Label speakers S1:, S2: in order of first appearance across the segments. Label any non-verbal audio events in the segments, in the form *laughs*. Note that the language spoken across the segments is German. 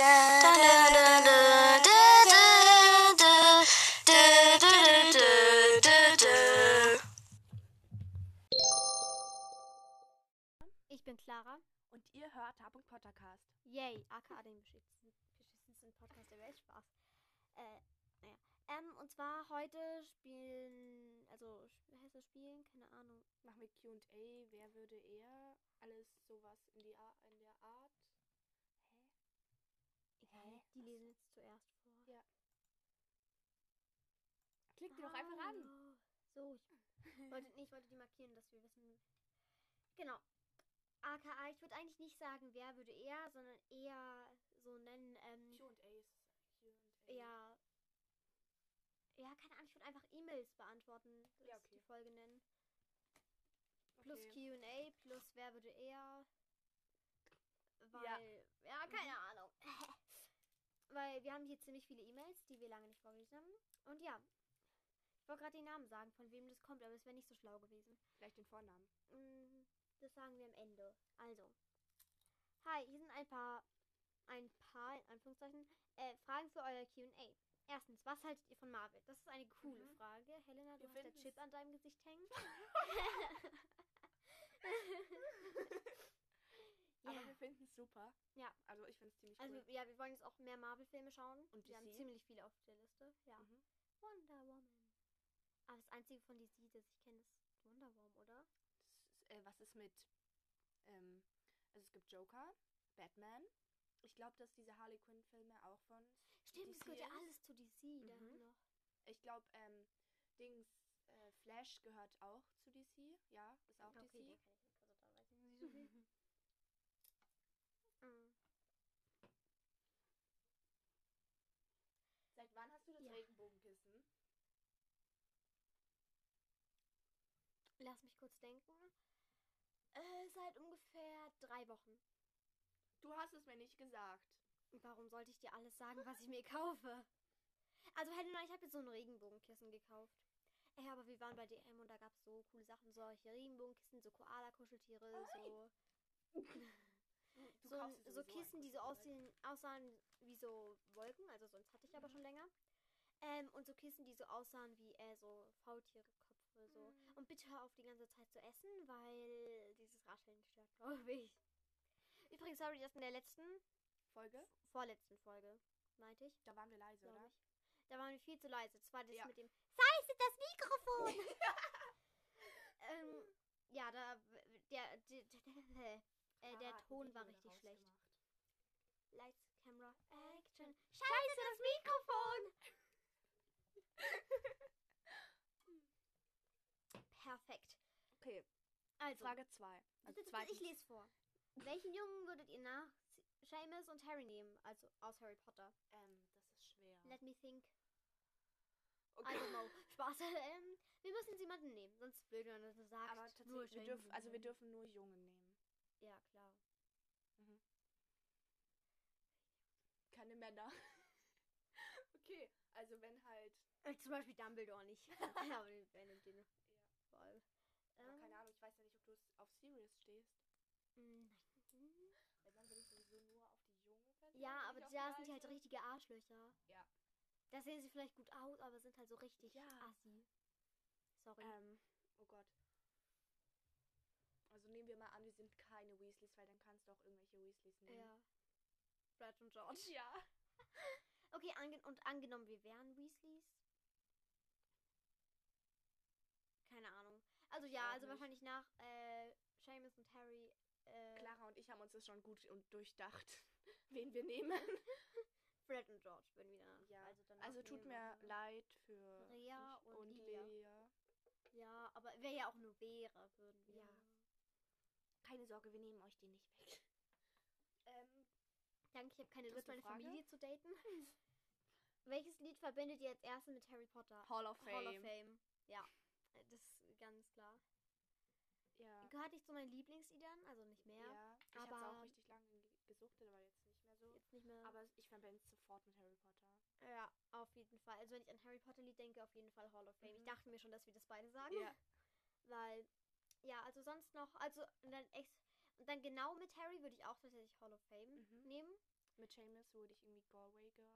S1: Ich bin Clara.
S2: Und ihr hört Tab und Pottercast.
S1: Yay, aka den beschissensten, Podcast der Welt. Spaß. Äh, naja. Ähm, und zwar heute spielen, also, heißt das Spielen? Keine Ahnung.
S2: Machen wir Q&A, wer würde eher, alles sowas in, die in der Art.
S1: Die lesen jetzt zuerst vor.
S2: Ja. Klickt die doch einfach an.
S1: Hallo. So, ich wollte, *laughs* nee, ich wollte die markieren, dass wir wissen. Genau. AKA, ich würde eigentlich nicht sagen, wer würde eher, sondern eher so nennen, ähm,
S2: Q&A ist Q&A.
S1: ja. Ja, keine Ahnung, ich würde einfach E-Mails beantworten, das
S2: Ja, okay.
S1: die Folge nennen. Plus
S2: Okay.
S1: QA, plus wer würde eher. Weil, ja, keine
S2: Mhm.
S1: Weil wir haben hier ziemlich viele E-Mails, die wir lange nicht vorgelesen haben. Und ja, ich wollte gerade den Namen sagen, von wem das kommt, aber es wäre nicht so schlau gewesen.
S2: Vielleicht den Vornamen.
S1: Mm, Das sagen wir am Ende. Also, hi, hier sind ein paar, ein paar, in Anführungszeichen, äh, Fragen für euer Q&A. Erstens, was haltet ihr von Marvel? Das ist eine coole
S2: Mhm.
S1: Frage. Helena, du
S2: Wir
S1: hast der Chip an deinem Gesicht hängen. *laughs* *laughs*
S2: Aber
S1: ja,
S2: wir finden es super.
S1: Ja.
S2: Also ich finde es ziemlich
S1: also
S2: cool.
S1: Ja, wir wollen jetzt auch mehr Marvel-Filme schauen.
S2: Und
S1: wir haben ziemlich viele auf der Liste. Ja.
S2: Mhm.
S1: Wonder Woman. Aber das einzige von DC, das ich kenne, ist Wonder Woman, oder?
S2: Ist, äh, was ist mit, ähm, also es gibt Joker, Batman. Ich glaube, dass diese Harley Quinn Filme auch von
S1: Stimmt, es
S2: DC
S1: gehört ja alles zu DC dann
S2: Mhm.
S1: noch.
S2: Ich glaube, ähm, Dings, äh, Flash gehört auch zu DC. Ja, ist auch
S1: Okay,
S2: DC.
S1: den kann ich nicht. Also da weiß ich nicht so viel. *laughs* Mm.
S2: Seit wann hast du das
S1: Ja.
S2: Regenbogenkissen?
S1: Lass mich kurz denken. Äh, seit ungefähr drei Wochen.
S2: Du hast es mir nicht gesagt.
S1: Warum sollte ich dir alles sagen, was ich mir kaufe? Also, Helena, ich habe jetzt so ein Regenbogenkissen gekauft. Ey, aber wir waren bei DM und da gab es so coole Sachen. Solche Regenbogenkissen, so Koala-Kuscheltiere, so, so, so Kissen, die so aussehen, aussahen wie so Wolken. Also, sonst hatte ich aber schon länger. Ähm, und so Kissen, die so aussahen wie äh, so Faultiereköpfe. So.
S2: Mhm.
S1: Und bitte hör auf, die ganze Zeit zu essen, weil dieses Rascheln stört, glaube ich. Übrigens, sorry, dass in der letzten,
S2: Folge?
S1: vorletzten Folge, meinte ich,
S2: Da waren wir leise, oder?
S1: ich. Da waren wir viel zu leise. Das war das
S2: Ja.
S1: mit dem Scheiße, das Mikrofon! *laughs* ähm, ja, da der, der, der, äh, der
S2: hat ein
S1: Ton war richtig schlecht.
S2: gemacht.
S1: Lights, Camera, Action. Scheiße, das Mikrofon! *laughs* Perfekt.
S2: Okay,
S1: Also,
S2: Frage 2. Also
S1: ich lese vor. Welchen Jungen würdet ihr nach Seamus und Harry nehmen? Also aus Harry Potter.
S2: Ähm, das ist schwer.
S1: Let me think. I
S2: Okay.
S1: don't know. Spaß. Ähm, wir müssen jetzt jemanden nehmen. Sonst blöd, wenn du das sagst.
S2: Aber tatsächlich, wir dürfen, also wir dürfen nur Jungen nehmen.
S1: Ja, klar.
S2: Keine Männer. *laughs* okay, also wenn halt,
S1: Äh, zum Beispiel Dumbledore nicht. *laughs* Aber den- wer
S2: aber
S1: Ähm,
S2: keine Ahnung, ich weiß ja nicht, ob du es auf Sirius stehst.
S1: mm,
S2: Weil dann bin ich sowieso nur auf die junge Version.
S1: Ja, aber da sind die halt richtige Arschlöcher.
S2: Ja.
S1: Da sehen sie vielleicht gut aus, aber sind halt so richtig
S2: Ja.
S1: assi. Sorry.
S2: Ähm, oh Gott. Also nehmen wir mal an, wir sind keine Weasleys, weil dann kannst du auch irgendwelche Weasleys nehmen.
S1: ja. Brad und George. *laughs*
S2: Ja. *laughs*
S1: Okay, ange und angenommen, wir wären Weasleys. Keine Ahnung. Also ja, also
S2: nicht.
S1: wahrscheinlich nach äh, Seamus und Harry. Äh,
S2: Clara und ich haben uns das schon gut und durchdacht, *laughs* wen wir nehmen. *laughs*
S1: Fred und George würden wir danach.
S2: Ja.
S1: Also,
S2: Also tut mir leid für
S1: Rea
S2: dich
S1: und
S2: Lea.
S1: Ja, aber wer ja auch nur wäre, würden wir.
S2: Ja. Keine Sorge, wir nehmen euch den nicht weg. Ähm,
S1: Danke, ich habe keine Lust, meine
S2: Frage?
S1: Familie zu daten. *laughs* Welches Lied verbindet ihr als erstes mit Harry Potter?
S2: Hall of Fame.
S1: Hall of Fame. Ja, das ganz klar.
S2: Ja.
S1: Gehört nicht zu meinen Lieblingsliedern, also nicht mehr.
S2: Ja, ich hab's auch
S1: aber-
S2: richtig lange ge- gesuchtet, aber jetzt nicht mehr so.
S1: Jetzt nicht mehr.
S2: Aber ich verbinde es sofort mit Harry Potter.
S1: ja, auf jeden Fall. Also wenn ich an Harry Potter Lied denke, auf jeden Fall Hall of Fame. Ich
S2: Mhm.
S1: dachte mir schon, dass wir das beide sagen.
S2: Ja. *laughs*
S1: Weil, ja, also sonst noch, also und dann ex und dann genau mit Harry würde ich auch tatsächlich Hall of Fame
S2: Mhm.
S1: nehmen.
S2: mit Seamus würde ich irgendwie Galway Girl.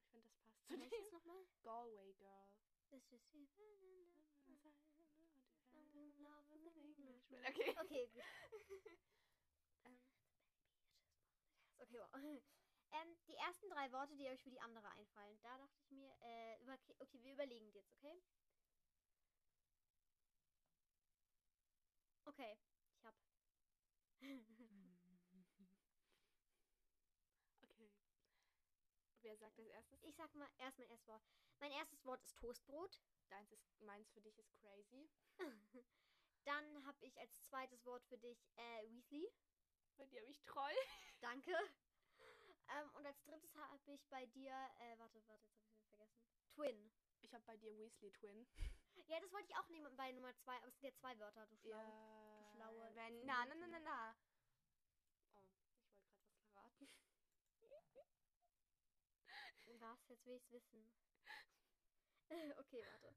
S2: Ich finde, das passt zu dem.
S1: nochmal?
S2: Galway Girl.
S1: Das ist
S2: Okay. *laughs*
S1: Okay, gut.
S2: Ähm,
S1: Okay, wow. Ähm, die ersten drei Worte, die euch für die andere einfallen. Da dachte ich mir, äh, über, okay, wir überlegen jetzt, okay? Okay, ich hab. *laughs*
S2: okay. Wer sagt als erstes?
S1: Ich sag mal erst mein erstes Wort. Mein erstes Wort ist Toastbrot.
S2: Deins ist, meins für dich ist crazy. *laughs*
S1: Dann habe ich als zweites Wort für dich äh, Weasley.
S2: Bei dir habe ich Troll. *laughs*
S1: Danke. Ähm, und als drittes habe ich bei dir, äh, warte, warte, jetzt habe ich es vergessen. Twin.
S2: Ich habe bei dir Weasley Twin. *laughs*
S1: Ja, das wollte ich auch nehmen bei Nummer zwei, aber es sind ja zwei Wörter, du schlau.
S2: Ja.
S1: schlaue
S2: Wenn, na, na, na, na, na. Oh, ich wollte gerade was verraten. *laughs*
S1: Was? Jetzt will ich's wissen. okay, warte.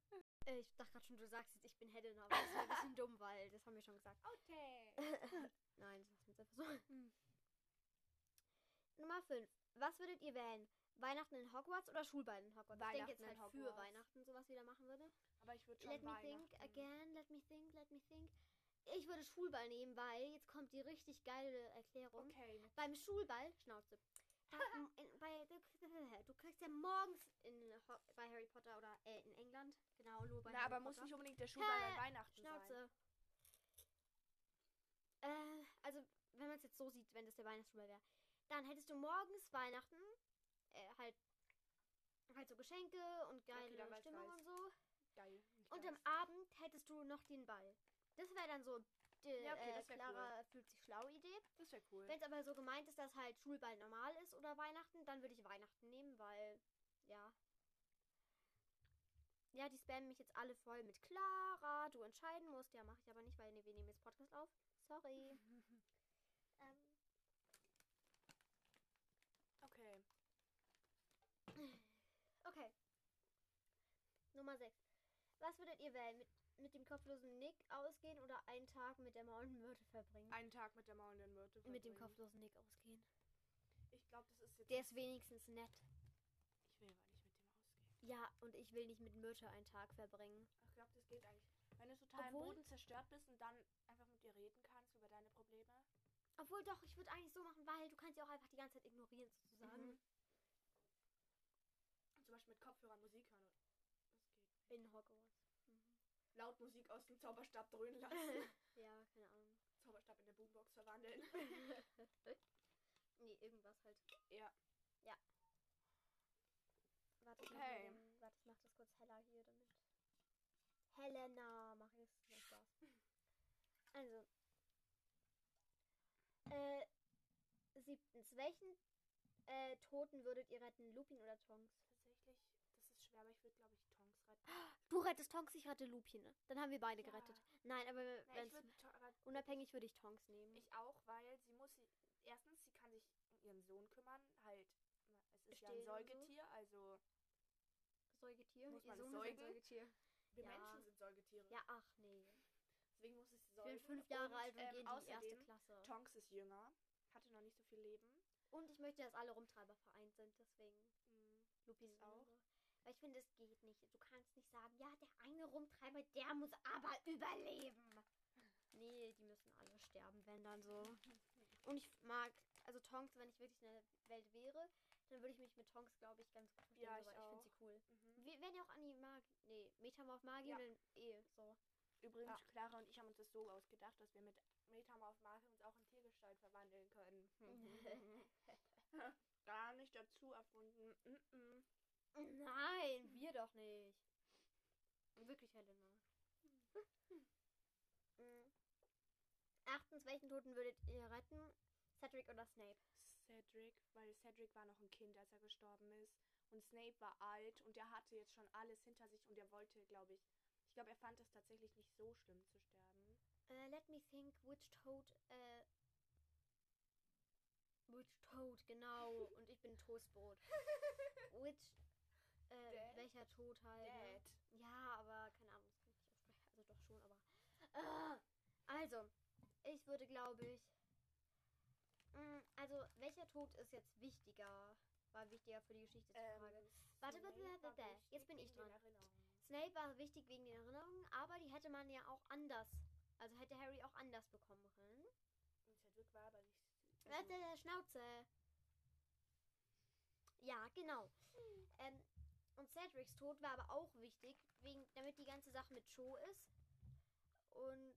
S1: Äh, ich dachte gerade schon, du sagst jetzt, ich bin Helena, aber das wäre ein bisschen dumm, weil das haben wir schon gesagt.
S2: Okay. *laughs*
S1: Nein, das jetzt einfach so. Nummer 5. Was würdet ihr wählen? Weihnachten in Hogwarts oder Schulball in Hogwarts? ich denke jetzt halt für. Weihnachten sowas wieder machen würde.
S2: Aber ich würde schon
S1: Let me think again, let me think, let me think. Ich würde Schulball nehmen, weil jetzt kommt die richtig geile Erklärung.
S2: Okay.
S1: Beim Schulball, Schnauze. Da, m- in, bei, *laughs* du kriegst ja morgens in, bei Harry Potter oder äh, in England, genau, nur bei
S2: Na,
S1: Harry
S2: aber
S1: Potter.
S2: muss nicht unbedingt der Schulball
S1: Hä?
S2: bei Weihnachten sein.
S1: Schnauze. Äh, also, wenn man es jetzt so sieht, wenn das der Weihnachtsschulball wäre, dann hättest du morgens Weihnachten, äh, halt, halt so Geschenke und geile
S2: weiß,
S1: Stimmung und so.
S2: Geil.
S1: Und am Abend hättest du noch den Ball. Das wäre dann so die
S2: Ja, okay,
S1: äh, Clara fühlt sich schlau Idee.
S2: Das wäre cool.
S1: Wenn es aber so gemeint ist, dass halt Schulball normal ist oder Weihnachten, dann würde ich Weihnachten nehmen, weil, ja. Ja, die spammen mich jetzt alle voll mit Clara, du entscheiden musst. Ja, mache ich aber nicht, weil nee, wir nehmen jetzt Podcast auf. Sorry. *laughs* ähm,
S2: Okay.
S1: okay. Nummer 6. Was würdet ihr wählen? Mit, mit dem kopflosen Nick ausgehen oder einen Tag mit der maulenden Myrte verbringen?
S2: Einen Tag mit der maulenden Myrte.
S1: mit dem
S2: verbringen.
S1: kopflosen Nick ausgehen.
S2: Ich glaube, das ist jetzt.
S1: Der ist wenigstens nett.
S2: Ich will aber nicht mit dem ausgehen.
S1: Ja, und ich will nicht mit Myrte einen Tag verbringen.
S2: Ich glaube, das geht eigentlich. Wenn du total am
S1: Obwohl-
S2: Boden zerstört bist und dann einfach mit dir reden kannst über deine Probleme.
S1: Obwohl doch, ich würde eigentlich so machen, weil du kannst ja auch einfach die ganze Zeit ignorieren sozusagen.
S2: Mhm. Zum Beispiel mit Kopfhörern Musik hören.
S1: In Hogwarts.
S2: Laut Musik aus dem Zauberstab dröhnen *laughs* lassen.
S1: ja, keine Ahnung.
S2: Zauberstab in der Boombox verwandeln. *laughs*
S1: nee, irgendwas halt.
S2: ja.
S1: Warte, ich
S2: Okay.
S1: den, warte, ich mach das kurz heller hier damit. Helena, mach ich es. Spaß. Also. Äh, siebtens. Welchen äh, Toten würdet ihr retten? Lupin oder Tonks?
S2: Tatsächlich, das ist schwer, aber ich würde, glaube ich, retten.
S1: Du rettest Tonks, ich rette Lupin. ne? Dann haben wir beide
S2: Ja.
S1: gerettet. Nein, aber
S2: Na, würd,
S1: unabhängig würde ich Tonks nehmen.
S2: ich auch, weil sie muss. Erstens, sie kann sich um ihren Sohn kümmern. Halt, es ist ja ein
S1: Stillen und so.
S2: Säugetier, also
S1: Säugetier?
S2: Muss man
S1: Sohn
S2: säugen?
S1: Säugetier.
S2: wir
S1: Ja.
S2: Menschen sind Säugetiere.
S1: Ja, ach nee.
S2: Deswegen muss ich sie
S1: Ich
S2: säugen.
S1: bin fünf Jahre
S2: und,
S1: alt und
S2: ähm,
S1: gehe in die erste
S2: außerdem,
S1: Klasse.
S2: Tonks ist jünger, hatte noch nicht so viel Leben.
S1: Und ich möchte, dass alle Rumtreiber vereint sind, deswegen
S2: Mhm.
S1: Lupin
S2: auch.
S1: Weil ich finde, es geht nicht. Du kannst nicht sagen, ja, der eine Rumtreiber, der muss aber überleben. Nee, die müssen alle sterben, wenn dann so. Und ich mag, also Tonks, wenn ich wirklich in der Welt wäre, dann würde ich mich mit Tonks, glaube ich, ganz gut verstehen.
S2: Ja, ich
S1: ich finde sie cool.
S2: Mhm.
S1: Wir werden ja auch Animag, nee, Metamorph Magie
S2: Ja.
S1: oder eh so.
S2: Übrigens, Clara und ich haben uns das so ausgedacht, dass wir mit Metamorph Magie uns auch in Tiergestalt verwandeln können. *laughs* Gar nicht dazu erfunden. Mhm.
S1: Nein, wir doch nicht. Wirklich, Helena. Mhm. Achtens, welchen Toten würdet ihr retten? Cedric oder Snape?
S2: Cedric, weil Cedric war noch ein Kind, als er gestorben ist. Und Snape war alt und er hatte jetzt schon alles hinter sich und er wollte, glaube ich, ich glaube, er fand es tatsächlich nicht so schlimm zu sterben.
S1: Äh, let me think, which Toad, äh, which Toad, genau. *laughs* Und ich bin Toastbrot. *laughs* which, äh, welcher Tod halt. ne?
S2: Dad.
S1: Ja, aber keine Ahnung, das kann ich nicht aussprechen. Also doch schon, aber. Ah, also, ich würde, glaube ich. mm, Also Also, welcher Tod ist jetzt wichtiger? War wichtiger für die Geschichte der
S2: Ähm,
S1: Frage. Warte, warte, warte, warte. Jetzt bin ich dran. Snape war wichtig wegen den Erinnerungen, aber die hätte man ja auch anders. Also hätte Harry auch anders bekommen können.
S2: Und war aber nicht.
S1: Warte, der Schnauze. Ja, genau. Ähm, und Cedrics Tod war aber auch wichtig, wegen, damit die ganze Sache mit Cho ist. Und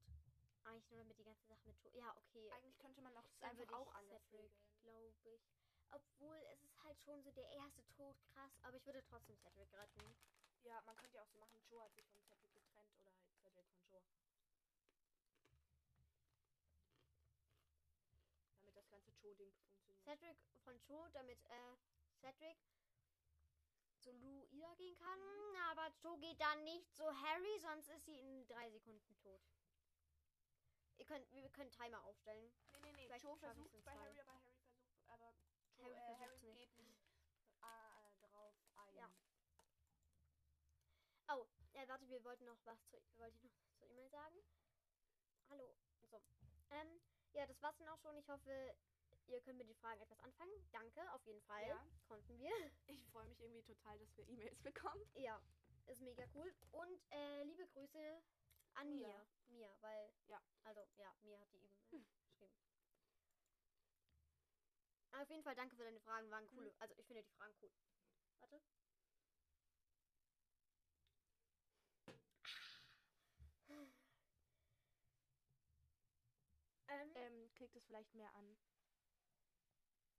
S1: eigentlich nur damit die ganze Sache mit Cho. Ja, okay.
S2: Eigentlich könnte man auch einfach auch anders
S1: Cedric, glaube ich. Obwohl es ist halt schon so der erste Tod krass, aber ich würde trotzdem Cedric retten.
S2: Ja, man könnte ja auch so machen, Joe hat sich von Cedric getrennt oder halt Cedric von Joe. Damit das ganze Joe-Ding funktioniert.
S1: Cedric von Cho, damit äh, Cedric zu Lou Ida gehen kann. Aber Cho geht dann nicht zu Harry, sonst ist sie in drei Sekunden tot. Ihr könnt, wir können Timer aufstellen.
S2: nee, nee, nee.
S1: vielleicht
S2: Joe versucht bei. Harry, aber Harry versucht, aber Joe,
S1: Harry
S2: äh, Harry
S1: nicht.
S2: geht nicht äh, drauf ein.
S1: Ja. Oh, äh, warte, wir wollten noch was zu, wollte ich noch zur E-Mail sagen. Hallo. So. Ähm, ja, das war's dann auch schon. Ich hoffe, ihr könnt mit den Fragen etwas anfangen. Danke, auf jeden Fall.
S2: Ja.
S1: Konnten wir. *laughs*
S2: Ich freue mich irgendwie total, dass wir E-Mails bekommen.
S1: Ja, ist mega cool. Und äh, liebe Grüße an
S2: Mia.
S1: Mia. Mia, weil.
S2: Ja.
S1: Also, ja, Mia hat die eben äh, geschrieben. Aber auf jeden Fall danke für deine Fragen, waren coole.
S2: Mhm.
S1: Also, ich finde die Fragen cool. Warte. Ähm,
S2: Ähm, klickt es vielleicht mehr an.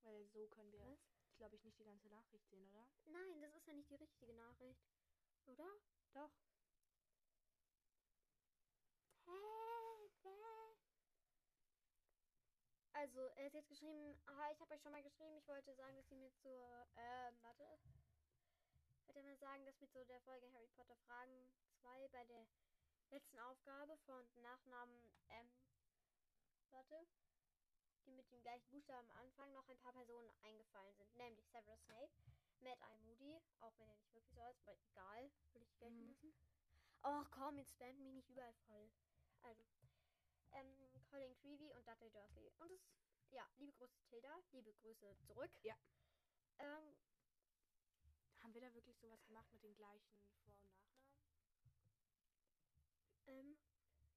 S2: Weil so können wir,
S1: was?
S2: glaube ich, nicht die ganze Nachricht sehen, oder?
S1: Nein, das ist ja nicht die richtige Nachricht. Oder?
S2: Doch.
S1: Also, er hat jetzt geschrieben, aha, ich habe euch schon mal geschrieben, ich wollte sagen, dass sie mir zur, ähm, warte. Ich wollte mal sagen, dass mit so der Folge Harry Potter Fragen 2 bei der letzten Aufgabe von Nachnamen, ähm, warte, die mit dem gleichen Buchstaben am Anfang noch ein paar Personen eingefallen sind, nämlich Severus Snape, Mad Eye Moody, auch wenn er nicht wirklich so ist, aber egal, würde ich gelten
S2: Mhm.
S1: lassen. Och komm, jetzt spammt mich nicht überall voll. Also, ähm, Colin Creevy und Dudley Dursley. Und es, ja, liebe Grüße Tilda, liebe Grüße zurück.
S2: Ja.
S1: Ähm,
S2: Haben wir da wirklich sowas gemacht mit den gleichen Vor- und Nachnamen?
S1: ähm,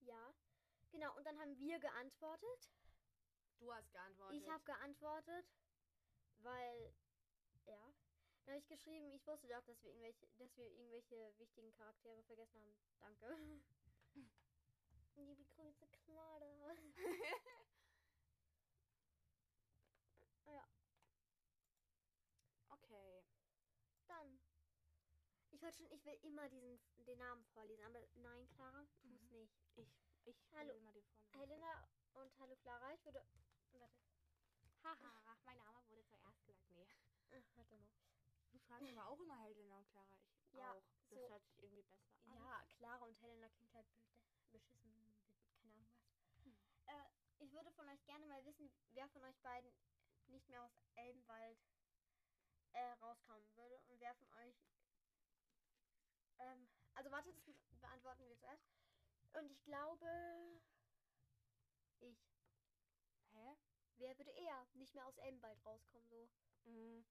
S1: ja. Genau, und dann haben wir geantwortet.
S2: Du hast geantwortet.
S1: Ich habe geantwortet, weil, ja. Dann habe ich geschrieben, ich wusste doch, dass wir irgendwelche, dass wir irgendwelche wichtigen Charaktere vergessen haben. Danke. *laughs* Liebe Grüße, Clara. *laughs* ja,
S2: okay.
S1: dann. Ich wollte schon, ich will immer diesen den Namen vorlesen, aber nein, Clara, tu es
S2: Mhm.
S1: nicht.
S2: Ich, ich
S1: Hallo.
S2: will mal den vorne.
S1: Helena und hallo Clara, ich würde. Warte.
S2: Haha, mein Name wurde zuerst gesagt. Nee.
S1: Ach, warte mal.
S2: Du schreibst aber auch immer Helena und Clara. Ich
S1: Ja,
S2: auch. Das
S1: so.
S2: hört sich irgendwie besser an.
S1: Ja, Clara und Helena klingt halt be- beschissen, be- keine Ahnung was.
S2: Hm.
S1: Äh, ich würde von euch gerne mal wissen, wer von euch beiden nicht mehr aus Elbenwald äh, rauskommen würde und wer von euch. Ähm, also warte, das be- beantworten wir zuerst. Und ich glaube, ich.
S2: Hä?
S1: Wer würde eher nicht mehr aus Elbenwald rauskommen so?
S2: Mhm.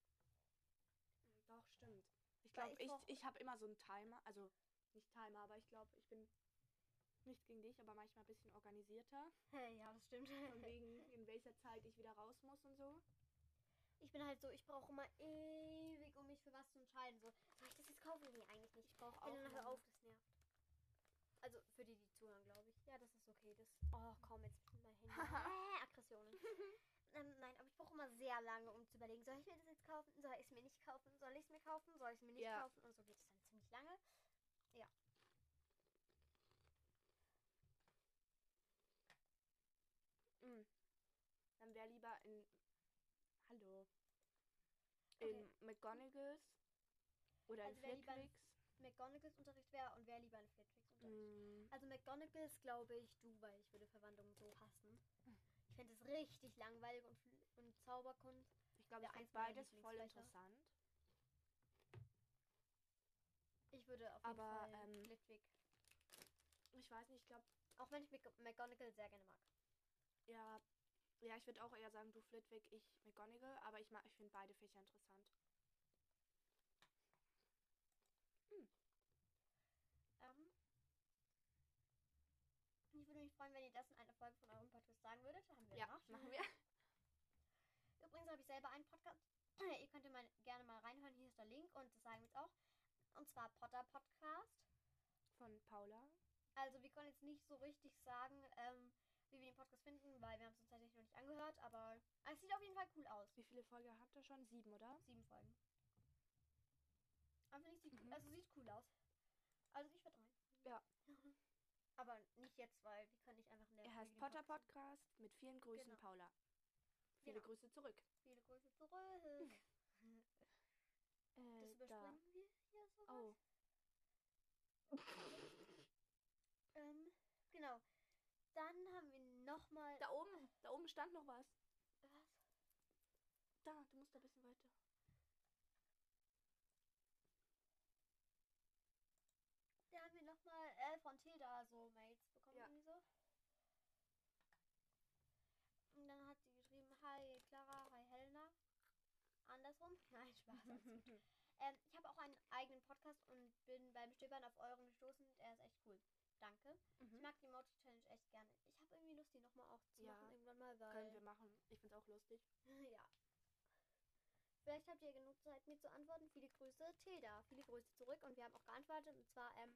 S2: Doch, stimmt. Ich glaube,
S1: ich
S2: ich, habe immer so einen Timer. Also, nicht Timer, aber ich glaube, ich bin nichts gegen dich, aber manchmal ein bisschen organisierter. *laughs*
S1: Ja, das stimmt.
S2: Von wegen, in welcher Zeit ich wieder raus muss und so.
S1: Ich bin halt so, ich brauche immer ewig, um mich für was zu entscheiden. So, soll ich das jetzt kaufen? Nee, eigentlich nicht.
S2: Ich brauche auch.
S1: Helena, hör auf, das nervt. Also für die, die zuhören, glaube ich. Ja, das ist okay. Das. Oh, komm, jetzt äh, Aggressionen. *laughs* ähm, nein, aber ich brauche immer sehr lange, um zu überlegen, soll ich mir das jetzt kaufen? Soll ich es mir nicht kaufen? Soll ich es mir kaufen? Soll ich es mir nicht
S2: Ja.
S1: kaufen? Und so geht es dann ziemlich lange. Ja.
S2: Mhm. Dann wäre lieber in. Hallo.
S1: Okay.
S2: In McGonagalls. Oder
S1: Also
S2: in- Flitwicks.
S1: McGonagalls Unterricht wäre und wer lieber in Flitwicks Unterricht.
S2: Mhm.
S1: Also McGonagalls glaube ich du, weil ich würde Verwandlungen so hassen. Ich fände es richtig langweilig und, und Zauberkunst.
S2: Ich glaube, ich beides voll interessant.
S1: Ich würde auf jeden
S2: Aber,
S1: Fall
S2: ähm,
S1: Flitwick.
S2: Ich weiß nicht, ich glaube,
S1: Auch wenn ich Mc- McGonagall sehr gerne mag.
S2: ja, Ja, ich würde auch eher sagen, du Flitwick, ich McGonagall, aber ich, mag- ich finde beide Fächer interessant.
S1: Ähm, ich würde mich freuen, wenn ihr das in einer Folge von eurem Podcast sagen würdet. Haben wir
S2: Ja,
S1: gemacht.
S2: machen wir. *laughs*
S1: Übrigens habe ich selber einen Podcast. *clears throat* ihr könnt mal gerne mal reinhören. Hier ist der Link und das sagen wir jetzt auch. Und zwar Potter Podcast.
S2: Von Paula.
S1: Also wir können jetzt nicht so richtig sagen, ähm, wie wir den Podcast finden, weil wir haben es uns tatsächlich noch nicht angehört, aber es sieht auf jeden Fall cool aus.
S2: Wie viele Folgen habt ihr schon? Sieben, oder?
S1: Sieben Folgen. Aber finde ich, sieht,
S2: Mhm.
S1: also sieht cool aus. Also ich würde rein.
S2: Ja.
S1: Aber nicht jetzt, weil wir können nicht einfach in der
S2: Er heißt Potter
S1: Podcast-
S2: mit vielen Grüßen,
S1: Genau.
S2: Paula. Viele
S1: Genau.
S2: Grüße zurück.
S1: Viele Grüße zurück. *laughs* *laughs* Das
S2: Äh,
S1: überspringen wir hier so.
S2: Oh.
S1: Ähm, genau. Dann haben wir nochmal.
S2: Da oben, da oben stand noch was.
S1: Was?
S2: Da, du musst da ein bisschen weiter.
S1: Da haben wir nochmal äh, von Tilda so Mails bekommen.
S2: Ja.
S1: Irgendwie so. Und dann hat sie geschrieben, hi Clara, hi Helena. Andersrum? *laughs* Nein, Spaß. *laughs* ähm, ich habe auch einen eigenen Podcast und bin beim Stöbern auf euren gestoßen. Er ist echt cool. Danke. Ich
S2: Mhm.
S1: mag die Emoji Challenge echt gerne. Ich habe irgendwie Lust, die nochmal auch zu
S2: Ja,
S1: machen irgendwann mal, weil.
S2: Können wir machen. Ich finde es auch lustig. *laughs*
S1: ja. Vielleicht habt ihr genug Zeit, mir zu antworten. Viele Grüße, Tilda. Viele Grüße zurück. Und wir haben auch geantwortet. Und zwar, ähm,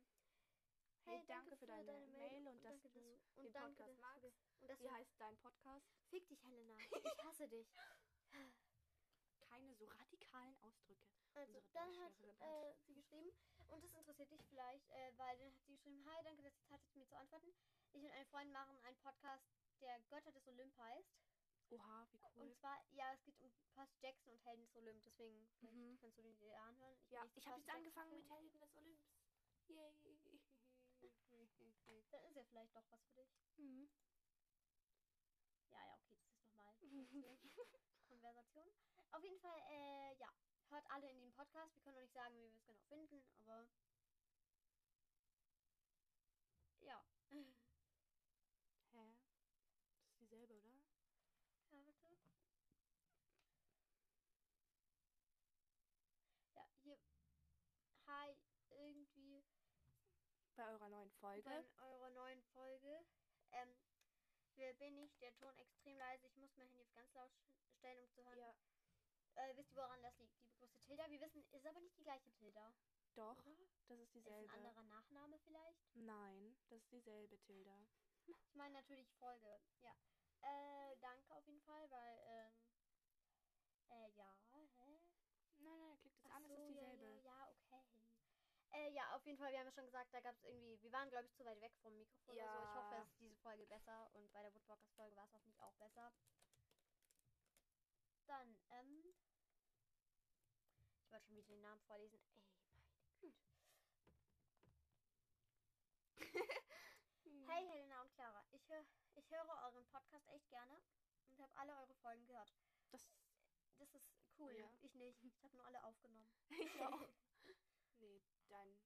S2: Hey, danke für deine Mail und dass
S1: danke,
S2: du
S1: und
S2: den
S1: danke,
S2: Podcast magst.
S1: Und dass
S2: Wie heißt dein Podcast?
S1: Fick dich, Helena. Ich hasse dich. *laughs*
S2: Keine so radikalen Ausdrücke.
S1: Also, dann hat äh, sie geschrieben, und das interessiert dich vielleicht, äh, weil dann hat sie geschrieben, hi, danke, dass ihr hattet, mir zu antworten. Ich und eine Freundin machen einen Podcast, der Götter des Olymp heißt.
S2: Oha, wie cool.
S1: Und zwar, ja, es geht um Percy Jackson und Helden des Olymp, deswegen
S2: Mhm.
S1: kannst du den dir anhören. bin
S2: ja, ich habe jetzt angefangen mit. Helden des Olymps. Yay.
S1: Dann ist ja vielleicht doch was für dich.
S2: mhm.
S1: Ja, ja, okay, das ist nochmal *laughs* Konversation. Auf jeden Fall, äh, ja, hört alle in den Podcast. Wir können noch nicht sagen, wie wir es genau finden, aber ja.
S2: Hä? Das ist dieselbe, oder?
S1: Ja, bitte. Ja, hier. Hi, irgendwie
S2: Bei eurer neuen Folge.
S1: bei eurer neuen Folge. Ähm, wer bin ich? Der Ton extrem leise. Ich muss mein Handy auf ganz laut stellen, um zu hören.
S2: ja,
S1: Äh, wisst ihr, woran das liegt? Liebe große Tilda. Wir wissen, ist aber nicht die gleiche Tilda.
S2: doch.
S1: Oder?
S2: Das ist
S1: Ist ein
S2: dieselbe.
S1: anderer Nachname vielleicht?
S2: Nein, das ist dieselbe, Tilda.
S1: Ich meine natürlich Folge. Ja. Äh, danke auf jeden Fall, weil, ähm, äh, ja, hä?
S2: Nein, nein, klickt es
S1: Ach
S2: an, es
S1: so,
S2: ist
S1: ja,
S2: dieselbe.
S1: Ja, ja, okay. Äh, ja, auf jeden Fall, wir haben ja schon gesagt, da gab es irgendwie, wir waren, glaube ich, zu weit weg vom Mikrofon oder so. Ich hoffe,
S2: Ja.
S1: es ist diese Folge besser und bei der Woodwalkers-Folge war es hoffentlich auch besser. Dann, ähm, ich wollte schon wieder den Namen vorlesen. Ey, meine Güte. *laughs* Hey Helena und Clara, ich, hör, ich höre euren Podcast echt gerne und habe alle eure Folgen gehört.
S2: Das.
S1: Das ist cool.
S2: Ja.
S1: Ich nicht. Ich habe nur alle aufgenommen.
S2: Ich auch. *laughs* nee, dein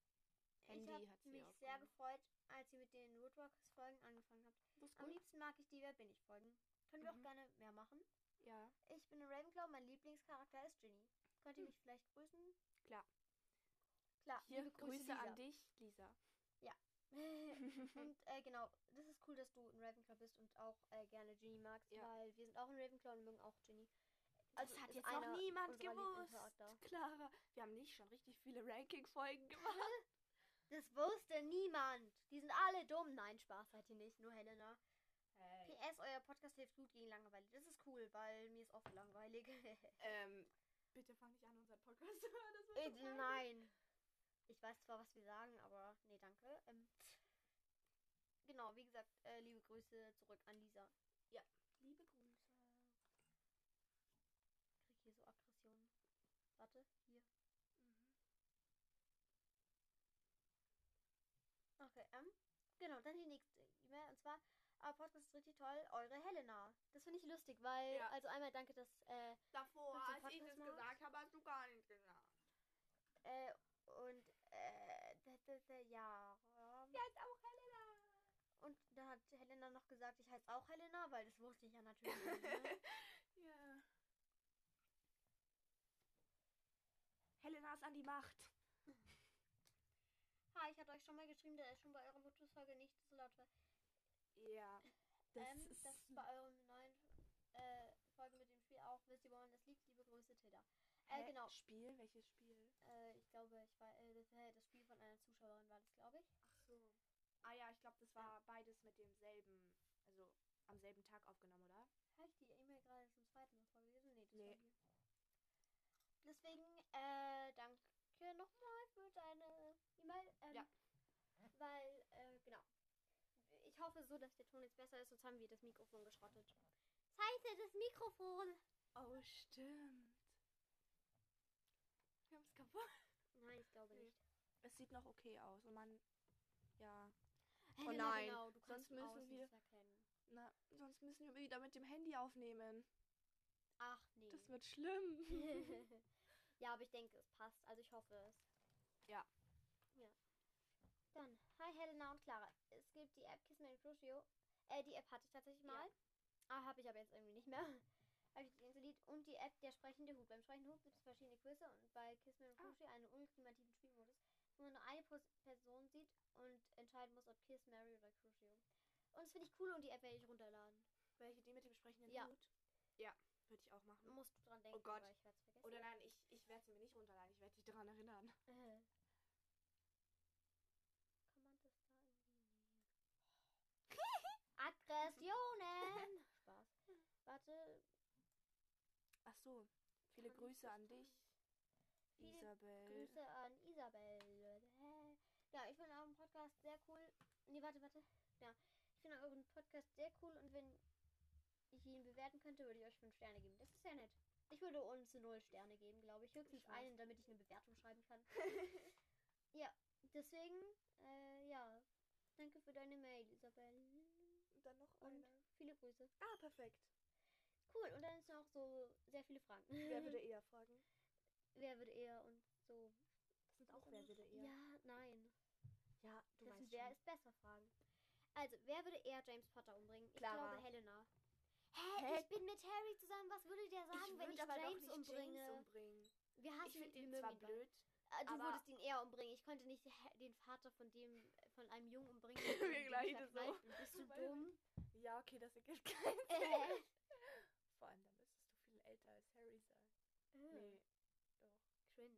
S1: ich
S2: Handy hat sie
S1: mich sehr
S2: aufgenommen.
S1: gefreut, als ihr mit den Woodwalkers-Folgen angefangen habt. Am liebsten mag ich die Wer bin ich Folgen. Können wir
S2: Mhm.
S1: auch gerne mehr machen.
S2: Ja,
S1: Ich bin eine Ravenclaw, mein Lieblingscharakter ist Ginny. Könnt ihr
S2: Hm.
S1: mich vielleicht grüßen?
S2: klar.
S1: Klar,
S2: Hier, Grüße,
S1: Lisa.
S2: an dich, Lisa. *laughs*
S1: und äh, genau, das ist cool, dass du ein Ravenclaw bist und auch äh, gerne Ginny magst,
S2: Ja.
S1: weil wir sind auch ein Ravenclaw und mögen auch Ginny.
S2: Das
S1: Also
S2: hat
S1: ist
S2: jetzt noch niemand gewusst. Clara, wir haben nicht schon richtig viele Ranking-Folgen *laughs* gemacht.
S1: Das wusste niemand. Die sind alle dumm. Nein, Spaß seid ihr nicht, nur Helena.
S2: Hey.
S1: PS, euer Podcast hilft gut gegen Langeweile. Das ist cool, weil mir ist oft langweilig. *laughs*
S2: Ähm, bitte fang nicht an, unseren Podcast zu hören. Das
S1: äh,
S2: so
S1: nein. Ich weiß zwar, was wir sagen, aber nee, danke. Ähm, genau, wie gesagt, äh, liebe Grüße zurück an Lisa.
S2: Liebe Grüße.
S1: Krieg hier so Aggressionen. Warte, hier.
S2: Mhm.
S1: Okay, ähm, genau, dann die nächste E-Mail. Und zwar, aber Podcast ist richtig toll, eure Helena. Das finde ich lustig, weil,
S2: Ja.
S1: also einmal danke, dass, äh,
S2: Davor,
S1: du
S2: als ich das
S1: magst?
S2: gesagt habe, hast du gar nichts gesagt.
S1: äh, und, äh, d- d- d- ja. ähm,
S2: Ja, ist auch Helena.
S1: Und da hat Helena noch gesagt, ich heiße auch Helena, weil das wusste ich ja *laughs* natürlich. nicht, ne?
S2: Ja. Helena ist an die Macht.
S1: Ha, ich hatte euch schon mal geschrieben, dass es schon bei eurer Motus-Folge nicht so laut war.
S2: Ja. Das
S1: ähm,
S2: ist.
S1: das ist bei eurem neuen äh, Folge mit dem Spiel auch. Wisst ihr, woran das liegt? Liebe Grüße, Tilda. Äh, genau.
S2: Spiel? Welches Spiel?
S1: Äh, ich glaube, ich war, äh, das, das Spiel von einer Zuschauerin war das, glaube ich.
S2: Ach so. Ah ja, ich glaube, das war beides mit demselben, also am selben Tag aufgenommen, oder?
S1: Habe ich die E-Mail gerade zum zweiten Mal vorgelesen? Nee, das
S2: Nee.
S1: hier. Deswegen, äh, danke nochmal für deine E-Mail. Ähm,
S2: Ja.
S1: Weil, äh, genau. Ich hoffe so, dass der Ton jetzt besser ist, sonst haben wir das Mikrofon geschrottet. Scheiße, das Mikrofon!
S2: Oh, stimmt. Wir haben es kaputt.
S1: Nein, ich glaube nicht.
S2: Es sieht noch okay aus und man, ja. Oh nein,
S1: genau, du
S2: sonst
S1: kannst
S2: müssen
S1: außen
S2: wir-
S1: erkennen.
S2: Na, sonst müssen wir wieder mit dem Handy aufnehmen.
S1: Ach, nee.
S2: Das wird schlimm. *laughs*
S1: ja, aber ich denke, es passt. Also ich hoffe es.
S2: Ja.
S1: Ja. Dann, hi Helena und Clara. Es gibt die App Kiss Me Crucio. Äh, die App hatte ich tatsächlich
S2: Ja.
S1: mal. Ah, habe ich aber jetzt irgendwie nicht mehr. *laughs* habe ich die installiert. Und die App Der sprechende Hut. Beim sprechenden Hut gibt es verschiedene Quizze und bei Kiss Me
S2: Ah.
S1: Crucio einen ultimativen Spielmodus, wo man nur eine Person sieht und entscheiden muss, ob Kiss, Mary oder Crucio. Und das finde ich cool und die App werde ich runterladen.
S2: Welche, die mit dem sprechenden
S1: Ja.
S2: Hut? Ja, würde ich auch machen.
S1: Musst du dran denken,
S2: Gott.
S1: aber ich werde es vergessen.
S2: Oder nein, ich, ich werde sie mir nicht runterladen. Ich werde dich daran erinnern.
S1: Äh. Kann man das da irgendwie. Aggressionen! *laughs* Spaß. Warte.
S2: Ach so. Viele
S1: Kann
S2: Grüße an dich,
S1: Viele
S2: Isabel.
S1: Grüße an Isabel. Hä? Ja, ich finde euren Podcast sehr cool. Nee, warte, warte. Ja, ich finde euren Podcast sehr cool und wenn ich ihn bewerten könnte, würde ich euch 5 Sterne geben. Das ist sehr nett. Ich würde uns 0 Sterne geben, glaube ich. Höchstens
S2: Ich
S1: einen, damit ich eine Bewertung schreiben kann. *laughs* ja, deswegen, äh, ja. Danke für deine Mail, Isabel.
S2: Und dann noch
S1: Und
S2: eine.
S1: viele Grüße.
S2: Ah, perfekt.
S1: Cool, und dann ist noch so sehr viele Fragen.
S2: Wer *laughs* würde eher fragen?
S1: Wer würde eher und so.
S2: Das sind auch Wer würde eher.
S1: Ja, nein.
S2: Ja, du
S1: das
S2: weißt
S1: sind wer ist besser Fragen. Also, wer würde eher James Potter umbringen? Ich
S2: Clara.
S1: glaube Helena. Hä?
S2: Hä?
S1: Ich bin mit Harry zusammen. Was würde der sagen, wenn ich
S2: aber doch
S1: James umbringe?
S2: James umbringen.
S1: Wir
S2: Ich
S1: hassen
S2: finde
S1: wir
S2: ihn zwar blöd.
S1: Ah, Du
S2: aber-
S1: würdest ihn eher umbringen. Ich konnte nicht den Vater von dem, von einem Jungen umbringen. *laughs*
S2: Wir gleich so.
S1: Bist du *laughs* dumm?
S2: Ja, okay, das ergibt keinen Sinn.
S1: Äh. *laughs*
S2: Vor allem, da müsstest du viel älter als Harry sein.
S1: Nee.
S2: Nee, doch.
S1: Cringe.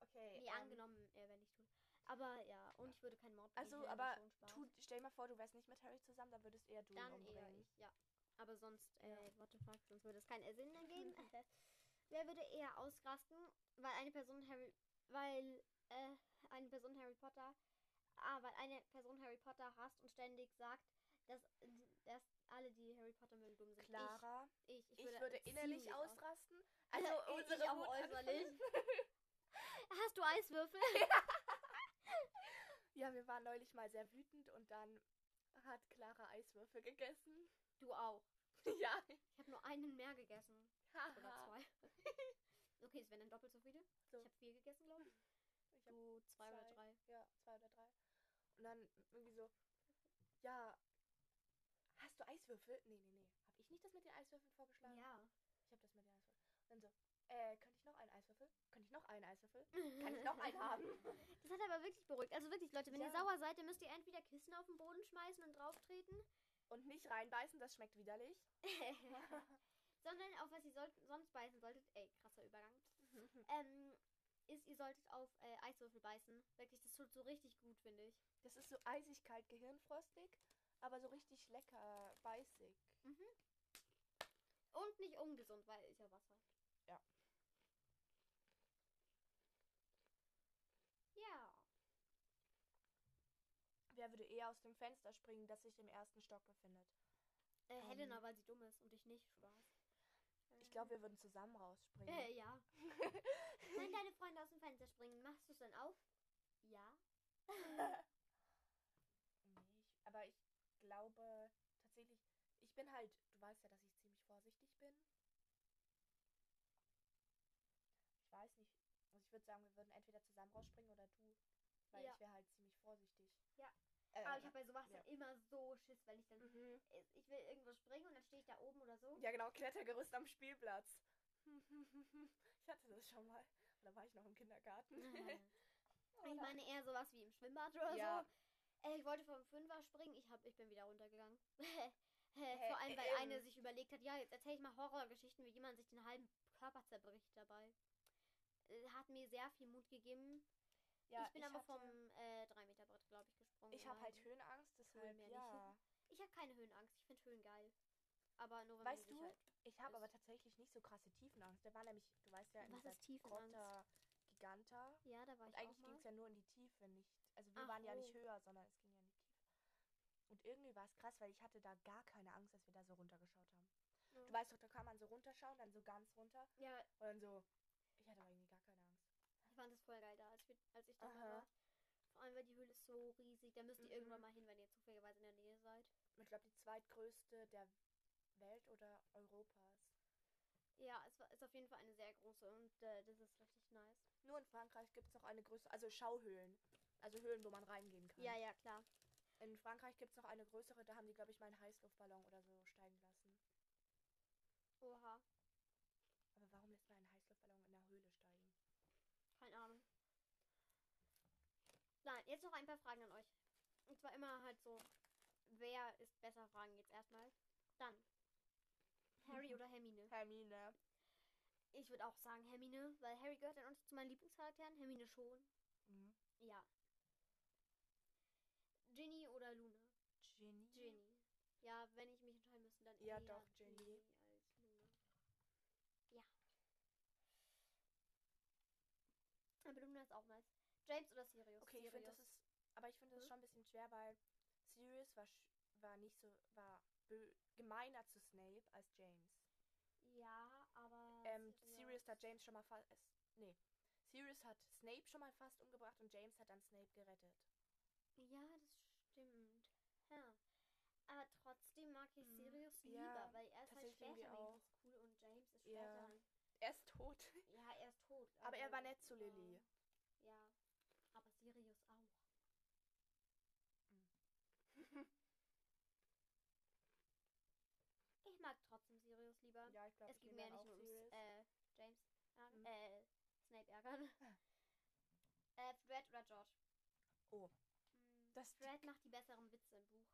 S2: Okay.
S1: Nee,
S2: ähm,
S1: angenommen, er wäre nicht tot. Aber ja, und ich würde keinen Mord
S2: Also,
S1: begehen,
S2: aber
S1: schon Spaß.
S2: tu, stell dir mal vor, du wärst nicht mit Harry zusammen, dann würdest eher du
S1: Dann
S2: umbringen.
S1: eher ich, ja. Aber sonst, äh, what the fuck, sonst würde es keinen Sinn ergeben. Wer würde eher ausrasten, weil eine Person Harry, weil, äh, eine Person Harry Potter, ah, weil eine Person Harry Potter hasst und ständig sagt, dass, dass alle, die Harry Potter mögen, dumm sind.
S2: Klarer.
S1: Ich, ich,
S2: Ich, würde innerlich
S1: ziemlich aus-
S2: ausrasten. Also *laughs*
S1: Ich
S2: unsere
S1: auch
S2: Wut
S1: äußerlich. *laughs* Hast du Eiswürfel? *laughs*
S2: Ja, wir waren neulich mal sehr wütend und dann hat Clara Eiswürfel gegessen.
S1: Du auch.
S2: ja.
S1: Ich habe nur einen mehr gegessen. Oder zwei. *laughs* okay, es wären dann doppelt so viele.
S2: So.
S1: Ich habe vier gegessen, glaube ich.
S2: Ich hab
S1: Du zwei, oder
S2: zwei.
S1: drei.
S2: Ja, zwei oder drei. Und dann irgendwie so, ja, hast du Eiswürfel? Nee, nee, nee. Hab ich nicht das mit den Eiswürfeln vorgeschlagen?
S1: Ja.
S2: Ich habe das mit den Eiswürfeln. Und dann so, äh, könnte ich noch einen Eiswürfel? Könnte ich noch einen Eiswürfel? Kann ich noch einen *laughs* haben?
S1: Das hat aber wirklich beruhigt. Also wirklich, Leute, wenn ihr
S2: Ja.
S1: sauer seid, dann müsst ihr entweder Kissen auf den Boden schmeißen und drauf treten.
S2: Und nicht reinbeißen, das schmeckt widerlich. *laughs*
S1: Sondern auf was ihr sollt, sonst beißen solltet. Ey, krasser Übergang. *laughs* Ähm, ist, ihr solltet auf äh, Eiswürfel beißen. Wirklich, das tut so richtig gut, finde ich.
S2: Das ist so eisig kalt, gehirnfrostig, aber so richtig lecker, beißig.
S1: Und nicht ungesund, weil ist ja Wasser.
S2: Ja.
S1: Ja.
S2: Wer würde eher aus dem Fenster springen, das sich im ersten Stock befindet?
S1: Äh,
S2: Ähm.
S1: Helena, weil sie dumm ist und ich nicht. Spaß.
S2: Ich glaube, wir würden zusammen rausspringen.
S1: Äh, ja. *laughs* Wenn deine Freunde aus dem Fenster springen, machst du es dann auch? Ja. *laughs*
S2: Nee, ich, aber ich glaube tatsächlich, ich bin halt, du weißt ja, dass ich ziemlich vorsichtig bin. Ich weiß nicht. Also ich würde sagen, wir würden entweder zusammen rausspringen oder du. Weil
S1: Ja.
S2: ich wäre halt ziemlich vorsichtig. Äh,
S1: Aber ich habe bei sowas
S2: ja.
S1: dann immer so Schiss, weil ich dann.
S2: mhm.
S1: Ich will irgendwo springen und dann stehe ich da oben oder so.
S2: Ja, genau, Klettergerüst am Spielplatz. *laughs* Ich hatte das schon mal. Da war ich noch im Kindergarten. *laughs*
S1: Ich meine eher sowas wie im Schwimmbad oder
S2: Ja.
S1: so. Äh, ich wollte vom Fünfer springen, ich, hab, ich bin wieder runtergegangen. *laughs*
S2: Hä,
S1: Vor allem, weil
S2: ähm.
S1: eine sich überlegt hat, ja, jetzt erzähle ich mal Horrorgeschichten, wie jemand sich den halben Körper zerbricht dabei. Äh, Hat mir sehr viel Mut gegeben.
S2: Ja,
S1: ich bin aber
S2: hatte-
S1: vom äh, 3-Meter-Brett, glaube ich, gesprungen.
S2: Ich habe halt. Höhenangst, deshalb ja.
S1: nicht. Ich habe keine Höhenangst. Ich finde Höhen geil. Aber nur wenn
S2: Weißt du,
S1: halt.
S2: Ich habe aber tatsächlich nicht so krasse Tiefenangst. Der war nämlich, du weißt ja, in
S1: Was ist Tiefenangst?
S2: Grotta Giganta.
S1: Ja, da war
S2: Und
S1: ich
S2: eigentlich ging es ja nur in die Tiefe, nicht. Also wir
S1: Ach,
S2: waren ja nicht höher, sondern es ging ja in die Tiefe. Und irgendwie war es krass, weil ich hatte da gar keine Angst, als wir da so runtergeschaut haben.
S1: Ja.
S2: Du weißt doch, da kann man so runterschauen, dann so ganz runter.
S1: Ja,
S2: Und dann so, ich hatte aber irgendwie gar keine Angst.
S1: ich fand das voll geil da, als, wir, als ich da
S2: Aha.
S1: war. Vor allem, weil die Höhle ist so riesig. Da müsst ihr
S2: Mhm.
S1: irgendwann mal hin, wenn ihr zufälligerweise in der Nähe seid.
S2: Ich glaube, die zweitgrößte der Welt oder Europas.
S1: Ja, es war, ist auf jeden Fall eine sehr große und äh, das ist richtig nice.
S2: Nur in Frankreich gibt es noch eine größere, also Schauhöhlen. Also Höhlen, wo man reingehen kann.
S1: Ja, ja, klar.
S2: In Frankreich gibt es noch eine größere, da haben die, glaube ich, mal einen Heißluftballon oder so steigen lassen.
S1: Oha,
S2: Aber warum lässt man einen Heißluftballon in der Höhle steigen?
S1: keine Ahnung. Nein, jetzt noch ein paar Fragen an euch. Und zwar immer halt so, wer ist besser Fragen jetzt erstmal. Dann, Harry *laughs* oder Hermine?
S2: Hermine.
S1: Ich würde auch sagen Hermine, weil Harry gehört ja auch zu meinen Lieblingscharakteren. Hermine schon.
S2: Mhm.
S1: Ja. Ginny oder Luna?
S2: Ginny.
S1: Ginny. Ja, wenn ich mich entscheiden müsste, dann
S2: Ja,
S1: eher
S2: doch, Ginny.
S1: als Luna. Ja. Aber Luna ist auch nice. James oder Sirius?
S2: Okay, ich finde das ist, aber ich finde das
S1: Hm?
S2: schon ein bisschen schwer, weil Sirius war, war nicht so, war gemeiner zu Snape als James.
S1: Ja, aber.
S2: Ähm, Sirius hat James schon mal fast, nee, Sirius hat Snape schon mal fast umgebracht und James hat dann Snape gerettet.
S1: Ja, das stimmt. Ja. Aber trotzdem mag ich
S2: Mhm.
S1: Sirius
S2: Ja,
S1: lieber, weil er ist halt später
S2: auch.
S1: cool und James ist
S2: Ja.
S1: später.
S2: Er ist tot.
S1: Ja, er ist tot.
S2: Aber er war
S1: also,
S2: nett zu
S1: ja.
S2: Lily.
S1: Ja. Aber Sirius auch. Ich mag trotzdem Sirius lieber.
S2: Ja, ich glaube,
S1: es geht mehr nicht nur ums äh, James ärgern,
S2: Mhm.
S1: äh, Snape ärgern. *laughs* äh, Fred oder George?
S2: Oh.
S1: Mm,
S2: Das-
S1: Fred macht die besseren Witze im Buch.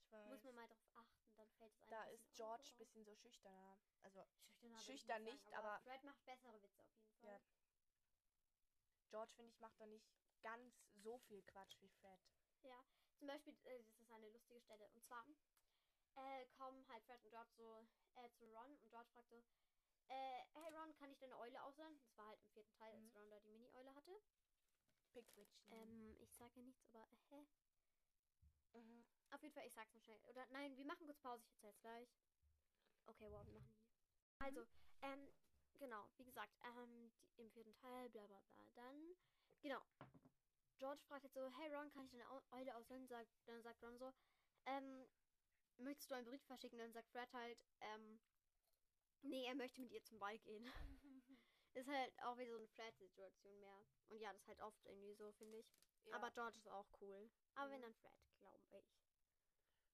S2: Ich weiß.
S1: Muss man mal drauf achten, dann fällt es einem
S2: da
S1: ein
S2: ist George ein bisschen so schüchterner. Also
S1: Schüchtern, würde ich
S2: schüchtern
S1: nicht, sagen, aber
S2: aber-
S1: Fred macht bessere Witze auf jeden Fall.
S2: Ja. George, finde ich, macht da nicht ganz so viel Quatsch wie Fred.
S1: Zum Beispiel, äh, das ist eine lustige Stelle. Und zwar äh, kommen halt Fred und George so äh, zu Ron und George fragt so, äh, hey Ron, kann ich deine Eule ausleihen? Das war halt im vierten Teil, als
S2: Mhm.
S1: Ron da die Mini-Eule hatte.
S2: Pigwitch.
S1: Ähm, ich sage nichts, aber äh, hä?
S2: Mhm.
S1: Auf jeden Fall, ich sag's noch schnell. Oder nein, wir machen kurz Pause, ich erzähl's gleich. Okay, wow, wir machen die. Also, ähm, genau, wie gesagt, ähm, die, im vierten Teil, bla bla bla. Dann, genau. George fragt jetzt so, hey Ron, kann ich deine Eule ausleihen? Sagt, dann sagt Ron so, ähm, möchtest du einen Brief verschicken? Dann sagt Fred halt, ähm, nee, er möchte mit ihr zum Ball gehen. *laughs* ist halt auch wieder so eine Fred-Situation mehr. Und ja, das ist halt oft irgendwie so, finde ich.
S2: Ja.
S1: Aber George ist auch cool. Aber wenn
S2: Mhm.
S1: dann Fred, glaube ich.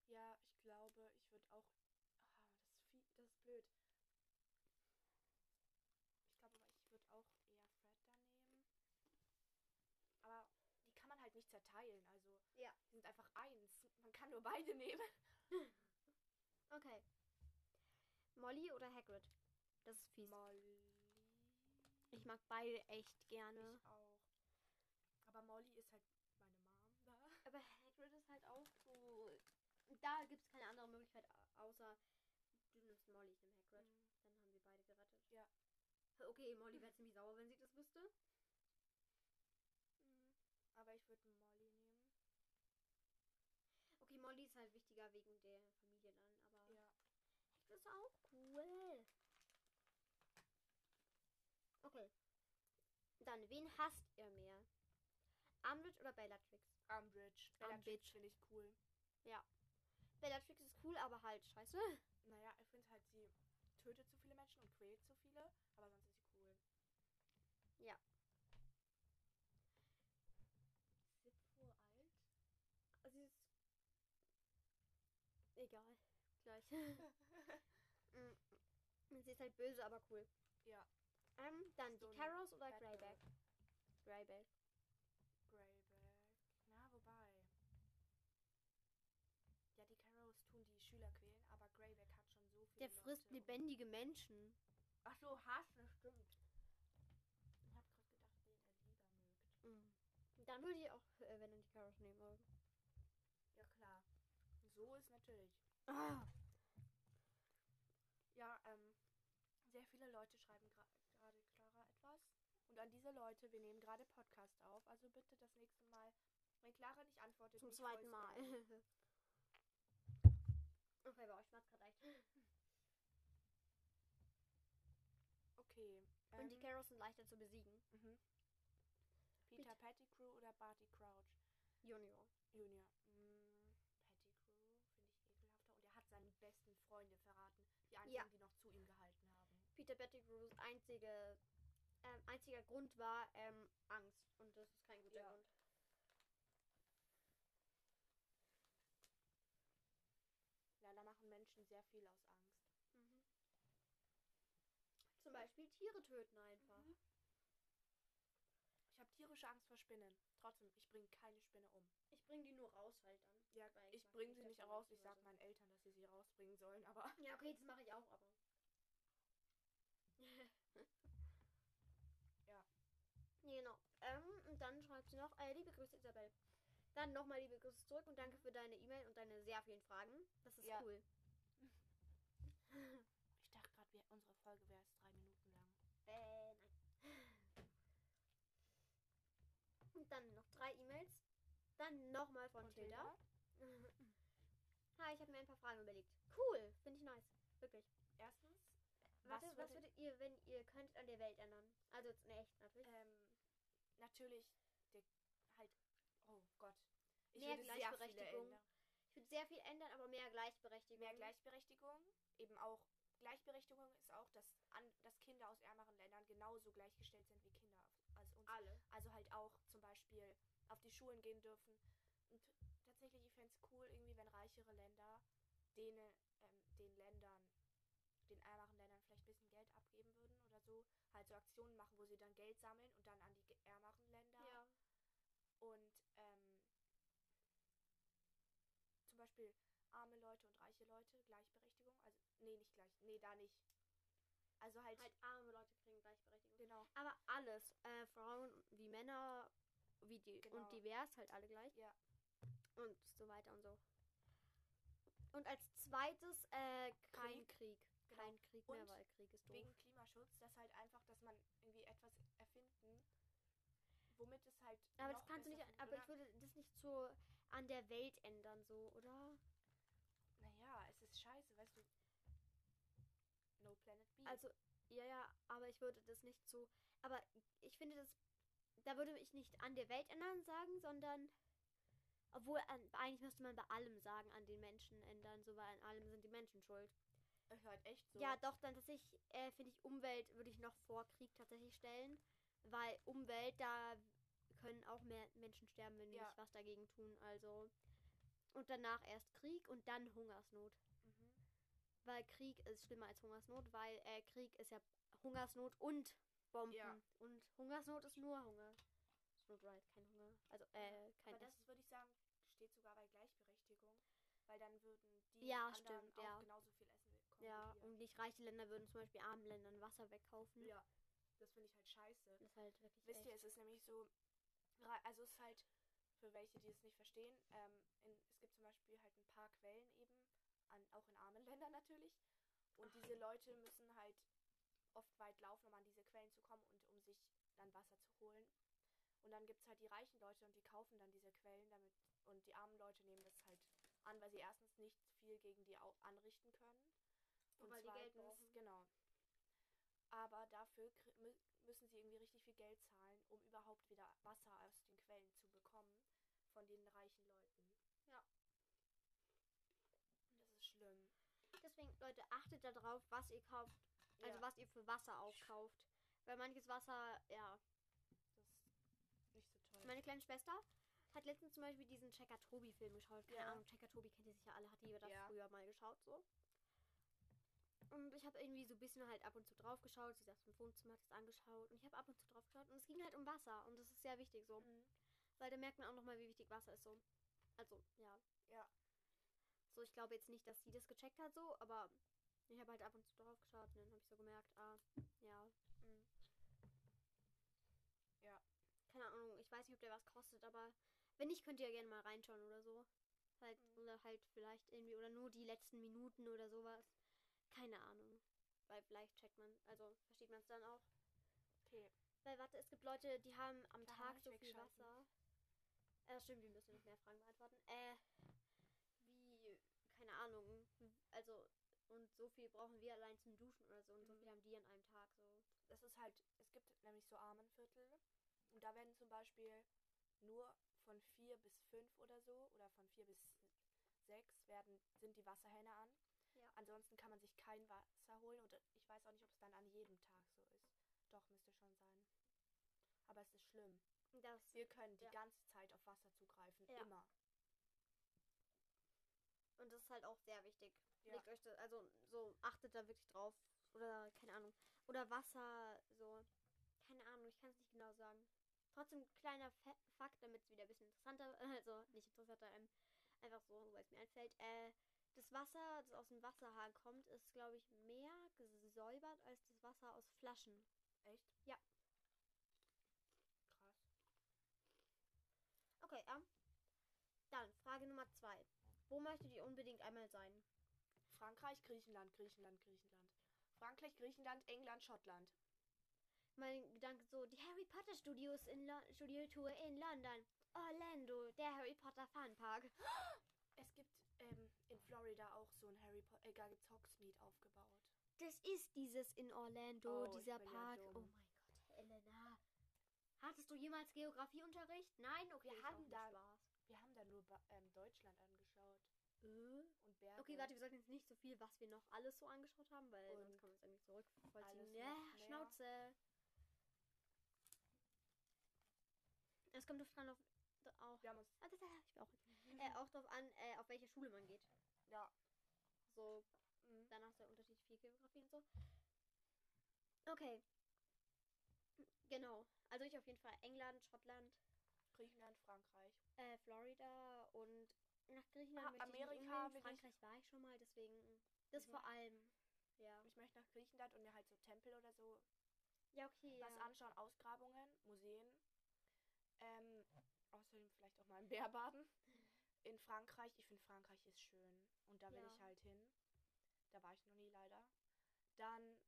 S2: Ja, ich glaube, ich würde auch. Ah, das ist viel, das ist blöd. Ich glaube aber, ich würde auch eher Fred da nehmen. Aber die kann man halt nicht zerteilen. Also
S1: Ja.
S2: die sind einfach eins. Man kann nur beide *laughs* nehmen.
S1: Okay. Molly oder Hagrid? Das ist fies.
S2: Molly.
S1: Ich mag beide echt gerne.
S2: Ich auch. Aber Molly ist halt meine Mom da.
S1: Aber Hagrid ist halt auch so. Da gibt es keine andere Möglichkeit, au- außer du nimmst Molly, ich nehme Hagrid.
S2: Mhm.
S1: Dann haben wir beide gerettet.
S2: Ja.
S1: Okay, Molly wäre ziemlich sauer, wenn sie das wüsste.
S2: Mhm. Aber ich würde Molly
S1: Molly ist halt wichtiger wegen der Familie dann, aber
S2: Ja.
S1: Hagrid ist auch cool. Okay. Dann, wen hasst ihr mehr? Umbridge oder Bellatrix?
S2: Umbridge.
S1: Umbridge.
S2: Bellatrix finde ich cool.
S1: Bellatrix ist cool, aber halt scheiße.
S2: Naja, ich finde halt, sie tötet zu viele Menschen und quält zu viele. Aber sonst ist sie cool.
S1: Ja.
S2: Sippo alt? *laughs*
S1: Mm, Sie ist halt böse, aber cool.
S2: Ja.
S1: Ähm, dann
S2: So
S1: die
S2: ein
S1: Carrots oder. Greyback? Greyback.
S2: Greyback. Na, wobei. Ja, die Carrows tun die Schüler quälen, aber Greyback hat schon so viele
S1: Der frisst
S2: Leute.
S1: lebendige Menschen.
S2: Ach so, Hasen, stimmt. Ich hab grad gedacht, wen er lieber mögt.
S1: Mm. Dann würde ich auch, äh, wenn dann die Carrots nehmen.
S2: So ist natürlich.
S1: Ah.
S2: Ja, ähm, sehr viele Leute schreiben gerade Clara etwas. Und an diese Leute, wir nehmen gerade Podcast auf. Also bitte das nächste Mal, wenn Clara nicht antwortet,
S1: Zum
S2: nicht
S1: zweiten Mal. *laughs* okay, bei euch macht's gerade leicht. *laughs*
S2: Okay.
S1: Und die
S2: ähm,
S1: Carrots sind leichter zu besiegen.
S2: mhm. Peter Pettigrew oder Barty Crouch?
S1: Junior.
S2: Junior. Mm, Pettigrew finde ich ekelhafter. Und er hat seine besten Freunde verraten. Die einzigen,
S1: Ja.
S2: die noch zu ihm gehalten haben.
S1: Peter Pettigrews einzige, ähm, einziger Grund war ähm, Angst. Und das ist kein guter
S2: Ja.
S1: Grund.
S2: Ja, da machen Menschen sehr viel aus Angst.
S1: Zum Beispiel Tiere töten einfach.
S2: Mhm. Tierische Angst vor Spinnen. Trotzdem, ich bringe keine Spinne um.
S1: Ich bringe die nur raus halt dann.
S2: Ja, ich bringe sie nicht raus. Ich sag meinen Eltern, dass sie sie rausbringen sollen, aber
S1: Ja, okay, das mache ich auch, aber. *laughs*
S2: Ja.
S1: Genau. Ähm, und dann schreibt sie noch, äh, liebe Grüße Isabel. Dann nochmal liebe Grüße zurück und danke für deine E-Mail und deine sehr vielen Fragen. Das ist
S2: Ja.
S1: cool. *laughs*
S2: ich dachte gerade, unsere Folge wäre jetzt drei Minuten lang.
S1: Äh, nein. Und dann noch drei E-Mails. Dann nochmal von,
S2: Von
S1: Tilda. Hi, *laughs* ich habe mir ein paar Fragen überlegt. Cool, finde ich nice. Wirklich.
S2: Erstens,
S1: Warte,
S2: Was
S1: was,
S2: würde-
S1: würdet ihr, wenn ihr könntet, an der Welt ändern? Also jetzt in echt natürlich.
S2: ähm, natürlich, der, halt, oh Gott. Ich
S1: Mehr
S2: würde
S1: Gleichberechtigung. Ich würde sehr viel ändern, aber mehr Gleichberechtigung.
S2: Mehr Gleichberechtigung. Eben auch, Gleichberechtigung ist auch, dass, an, dass Kinder aus ärmeren Ländern genauso gleichgestellt sind wie Kinder uns.
S1: Alle.
S2: Also halt auch zum Beispiel auf die Schulen gehen dürfen. Und tatsächlich, ich fände es cool, irgendwie, wenn reichere Länder denen, ähm, den Ländern, den ärmeren Ländern vielleicht ein bisschen Geld abgeben würden oder so. Halt so Aktionen machen, wo sie dann Geld sammeln und dann an die ärmeren Länder.
S1: Ja.
S2: Und ähm, zum Beispiel arme Leute und reiche Leute, Gleichberechtigung. Also, nee, nicht gleich. Nee, da nicht. Also halt,
S1: Halt arme Leute kriegen Gleichberechtigung.
S2: genau.
S1: Aber alles. Äh, Frauen wie Männer wie die
S2: Genau.
S1: und divers, halt alle gleich.
S2: Ja.
S1: Und so weiter und so. Und als zweites, äh, kein Krieg.
S2: Genau.
S1: Kein Krieg mehr,
S2: Und
S1: weil Krieg ist doof.
S2: Wegen Klimaschutz, dass halt einfach, dass man irgendwie etwas erfinden, womit es halt.
S1: aber das kannst du nicht, aber ich
S2: funktioniert.
S1: würde das nicht so an der Welt ändern, so, oder?
S2: Naja, es ist scheiße, weißt du. Planet B.
S1: Also, ja, ja, aber ich würde das nicht so. Aber ich finde das. Da würde ich nicht an der Welt ändern sagen, sondern. Obwohl, an, eigentlich müsste man bei allem sagen, an den Menschen ändern, so weil an allem sind die Menschen schuld.
S2: ist halt echt so.
S1: Ja, doch, dann tatsächlich, äh, finde ich, Umwelt würde ich noch vor Krieg tatsächlich stellen. Weil Umwelt, da können auch mehr Menschen sterben, wenn wir
S2: Ja.
S1: nicht was dagegen tun. Also. Und danach erst Krieg und dann Hungersnot. Weil Krieg ist schlimmer als Hungersnot, weil äh, Krieg ist ja Hungersnot und Bomben.
S2: Ja.
S1: Und Hungersnot ist nur Hunger. Not right, kein Hunger. Also, äh, kein
S2: Aber das würde ich sagen, steht sogar bei Gleichberechtigung. Weil dann würden die
S1: Ja,
S2: anderen
S1: stimmt,
S2: auch
S1: ja.
S2: genauso viel essen bekommen.
S1: Ja, und nicht reiche Länder würden zum Beispiel armen Ländern Wasser wegkaufen.
S2: ja. Das finde ich halt scheiße.
S1: Das ist halt wirklich
S2: Wisst
S1: echt.
S2: ihr, es ist nämlich so, also es ist halt, für welche, die es nicht verstehen, ähm, in, es gibt zum Beispiel halt ein paar Quellen eben, an, auch in armen *laughs* Ländern natürlich. Und diese Leute müssen halt oft weit laufen, um an diese Quellen zu kommen und um sich dann Wasser zu holen. Und dann gibt es halt die reichen Leute und die kaufen dann diese Quellen damit. Und die armen Leute nehmen das halt an, weil sie erstens nicht viel gegen die anrichten können.
S1: Und weil die Geld
S2: zweitens, genau. Aber dafür müssen sie irgendwie richtig viel Geld zahlen, um überhaupt wieder Wasser aus den Quellen zu bekommen von den reichen Leuten.
S1: Ja.
S2: Und das ist schlimm.
S1: Deswegen, Leute, achtet darauf, was ihr kauft. Also,
S2: Ja.
S1: was ihr für Wasser auch kauft. Weil manches Wasser, ja.
S2: Das ist nicht so toll.
S1: Meine kleine Schwester hat letztens zum Beispiel diesen Checker Tobi-Film geschaut. Keine
S2: Ja.
S1: Ahnung, Checker Tobi kennt ihr sicher alle, hat jeder
S2: Ja.
S1: früher mal geschaut, so. ich habe irgendwie so ein bisschen halt ab und zu drauf geschaut. Sie saß im Wohnzimmer, hat das angeschaut. Und ich habe ab und zu drauf geschaut. Und es ging halt um Wasser. Und das ist sehr wichtig so.
S2: Mhm.
S1: Weil da merkt man auch nochmal, wie wichtig Wasser ist so. Also, ja.
S2: Ja.
S1: So, ich glaube jetzt nicht, dass sie das gecheckt hat so. Aber ich habe halt ab und zu drauf geschaut. Und dann habe ich so gemerkt, ah, ja.
S2: Mhm. Ja.
S1: Keine Ahnung, ich weiß nicht, ob der was kostet. Aber wenn nicht, könnt ihr ja gerne mal reinschauen oder so. Halt,
S2: Mhm.
S1: oder halt vielleicht irgendwie, oder nur die letzten Minuten oder sowas. Keine Ahnung. Weil vielleicht checkt man, also versteht man es dann auch.
S2: Okay.
S1: Weil warte, es gibt Leute, die haben am
S2: Klar,
S1: Tag
S2: nicht
S1: so viel. Wasser. Äh, stimmt, wir müssen noch mehr Fragen beantworten. Äh, Ahnung, also, und so viel brauchen wir allein zum Duschen oder so. Und so
S2: Mhm.
S1: viel haben die an einem Tag so.
S2: Das ist halt, es gibt nämlich so Armenviertel und da werden zum Beispiel nur von vier bis fünf oder so oder von vier bis sechs werden, sind die Wasserhähne an.
S1: Ja.
S2: Ansonsten kann man sich kein Wasser holen und ich weiß auch nicht, ob es dann an jedem Tag so ist. Doch, müsste schon sein. Aber es ist schlimm.
S1: Das,
S2: Wir können die
S1: Ja.
S2: ganze Zeit auf Wasser zugreifen.
S1: Ja.
S2: Immer.
S1: Und das ist halt auch sehr wichtig.
S2: Ja.
S1: Legt euch das, also so achtet da wirklich drauf. Oder, keine Ahnung. Oder Wasser, so. Keine Ahnung, ich kann es nicht genau sagen. Trotzdem kleiner Fa Fakt, damit es wieder ein bisschen interessanter, *laughs* also nicht interessanter, ähm, einfach so, weil es mir einfällt. Äh, das Wasser, das aus dem Wasserhahn kommt, ist, glaube ich, mehr gesäubert als das Wasser aus Flaschen.
S2: Echt?
S1: Ja.
S2: Krass.
S1: Okay, ähm. Dann, Frage Nummer zwei. Wo möchtet ihr unbedingt einmal sein?
S2: Frankreich, Griechenland, Griechenland, Griechenland. Frankreich, Griechenland, England, Schottland.
S1: Mein Gedanke so, die Harry Potter Studios in Lo Studiotour in London. Orlando, der Harry Potter Funpark. *gasps*
S2: Es gibt ähm, in Florida auch so ein Harry Potter, äh, da gibt's Hogsmeade aufgebaut.
S1: Das ist dieses in Orlando,
S2: Oh,
S1: dieser
S2: ja
S1: Park.
S2: dumm.
S1: oh mein Gott, Elena. Hattest du jemals Geografieunterricht? Nein? Okay,
S2: Wir haben da-
S1: Spaß.
S2: Wir haben da nur ähm, Deutschland angeschaut? Und Berge.
S1: Okay, warte, wir sollten jetzt nicht so viel, was wir noch alles so angeschaut haben, weil
S2: Und
S1: sonst kann man es irgendwie zurückvollziehen. Ja. Schnauze. Es kommt dran, auf, auch,
S2: Wir haben uns,
S1: ah, ich bin auch, äh, auch drauf an, äh, auf welche Schule man geht.
S2: ja,
S1: So,
S2: mhm.
S1: Dann hast du ja unterschiedlich viel Geografie und so. Okay. Genau. Also ich auf jeden Fall England, Schottland,
S2: Griechenland, Frankreich.
S1: äh, Florida und nach Griechenland
S2: Ah,
S1: möchte
S2: Amerika ich-
S1: Frankreich war ich schon mal, deswegen das
S2: Mhm.
S1: vor allem. Ja.
S2: Ich möchte nach Griechenland und mir halt so Tempel oder so
S1: Ja, okay.
S2: was
S1: ja.
S2: anschauen, Ausgrabungen, Museen. Ähm, außerdem vielleicht auch mal im Bärbaden. *laughs* In Frankreich, ich finde Frankreich ist schön und da will
S1: Ja.
S2: ich halt hin. Da war ich noch nie leider. Dann,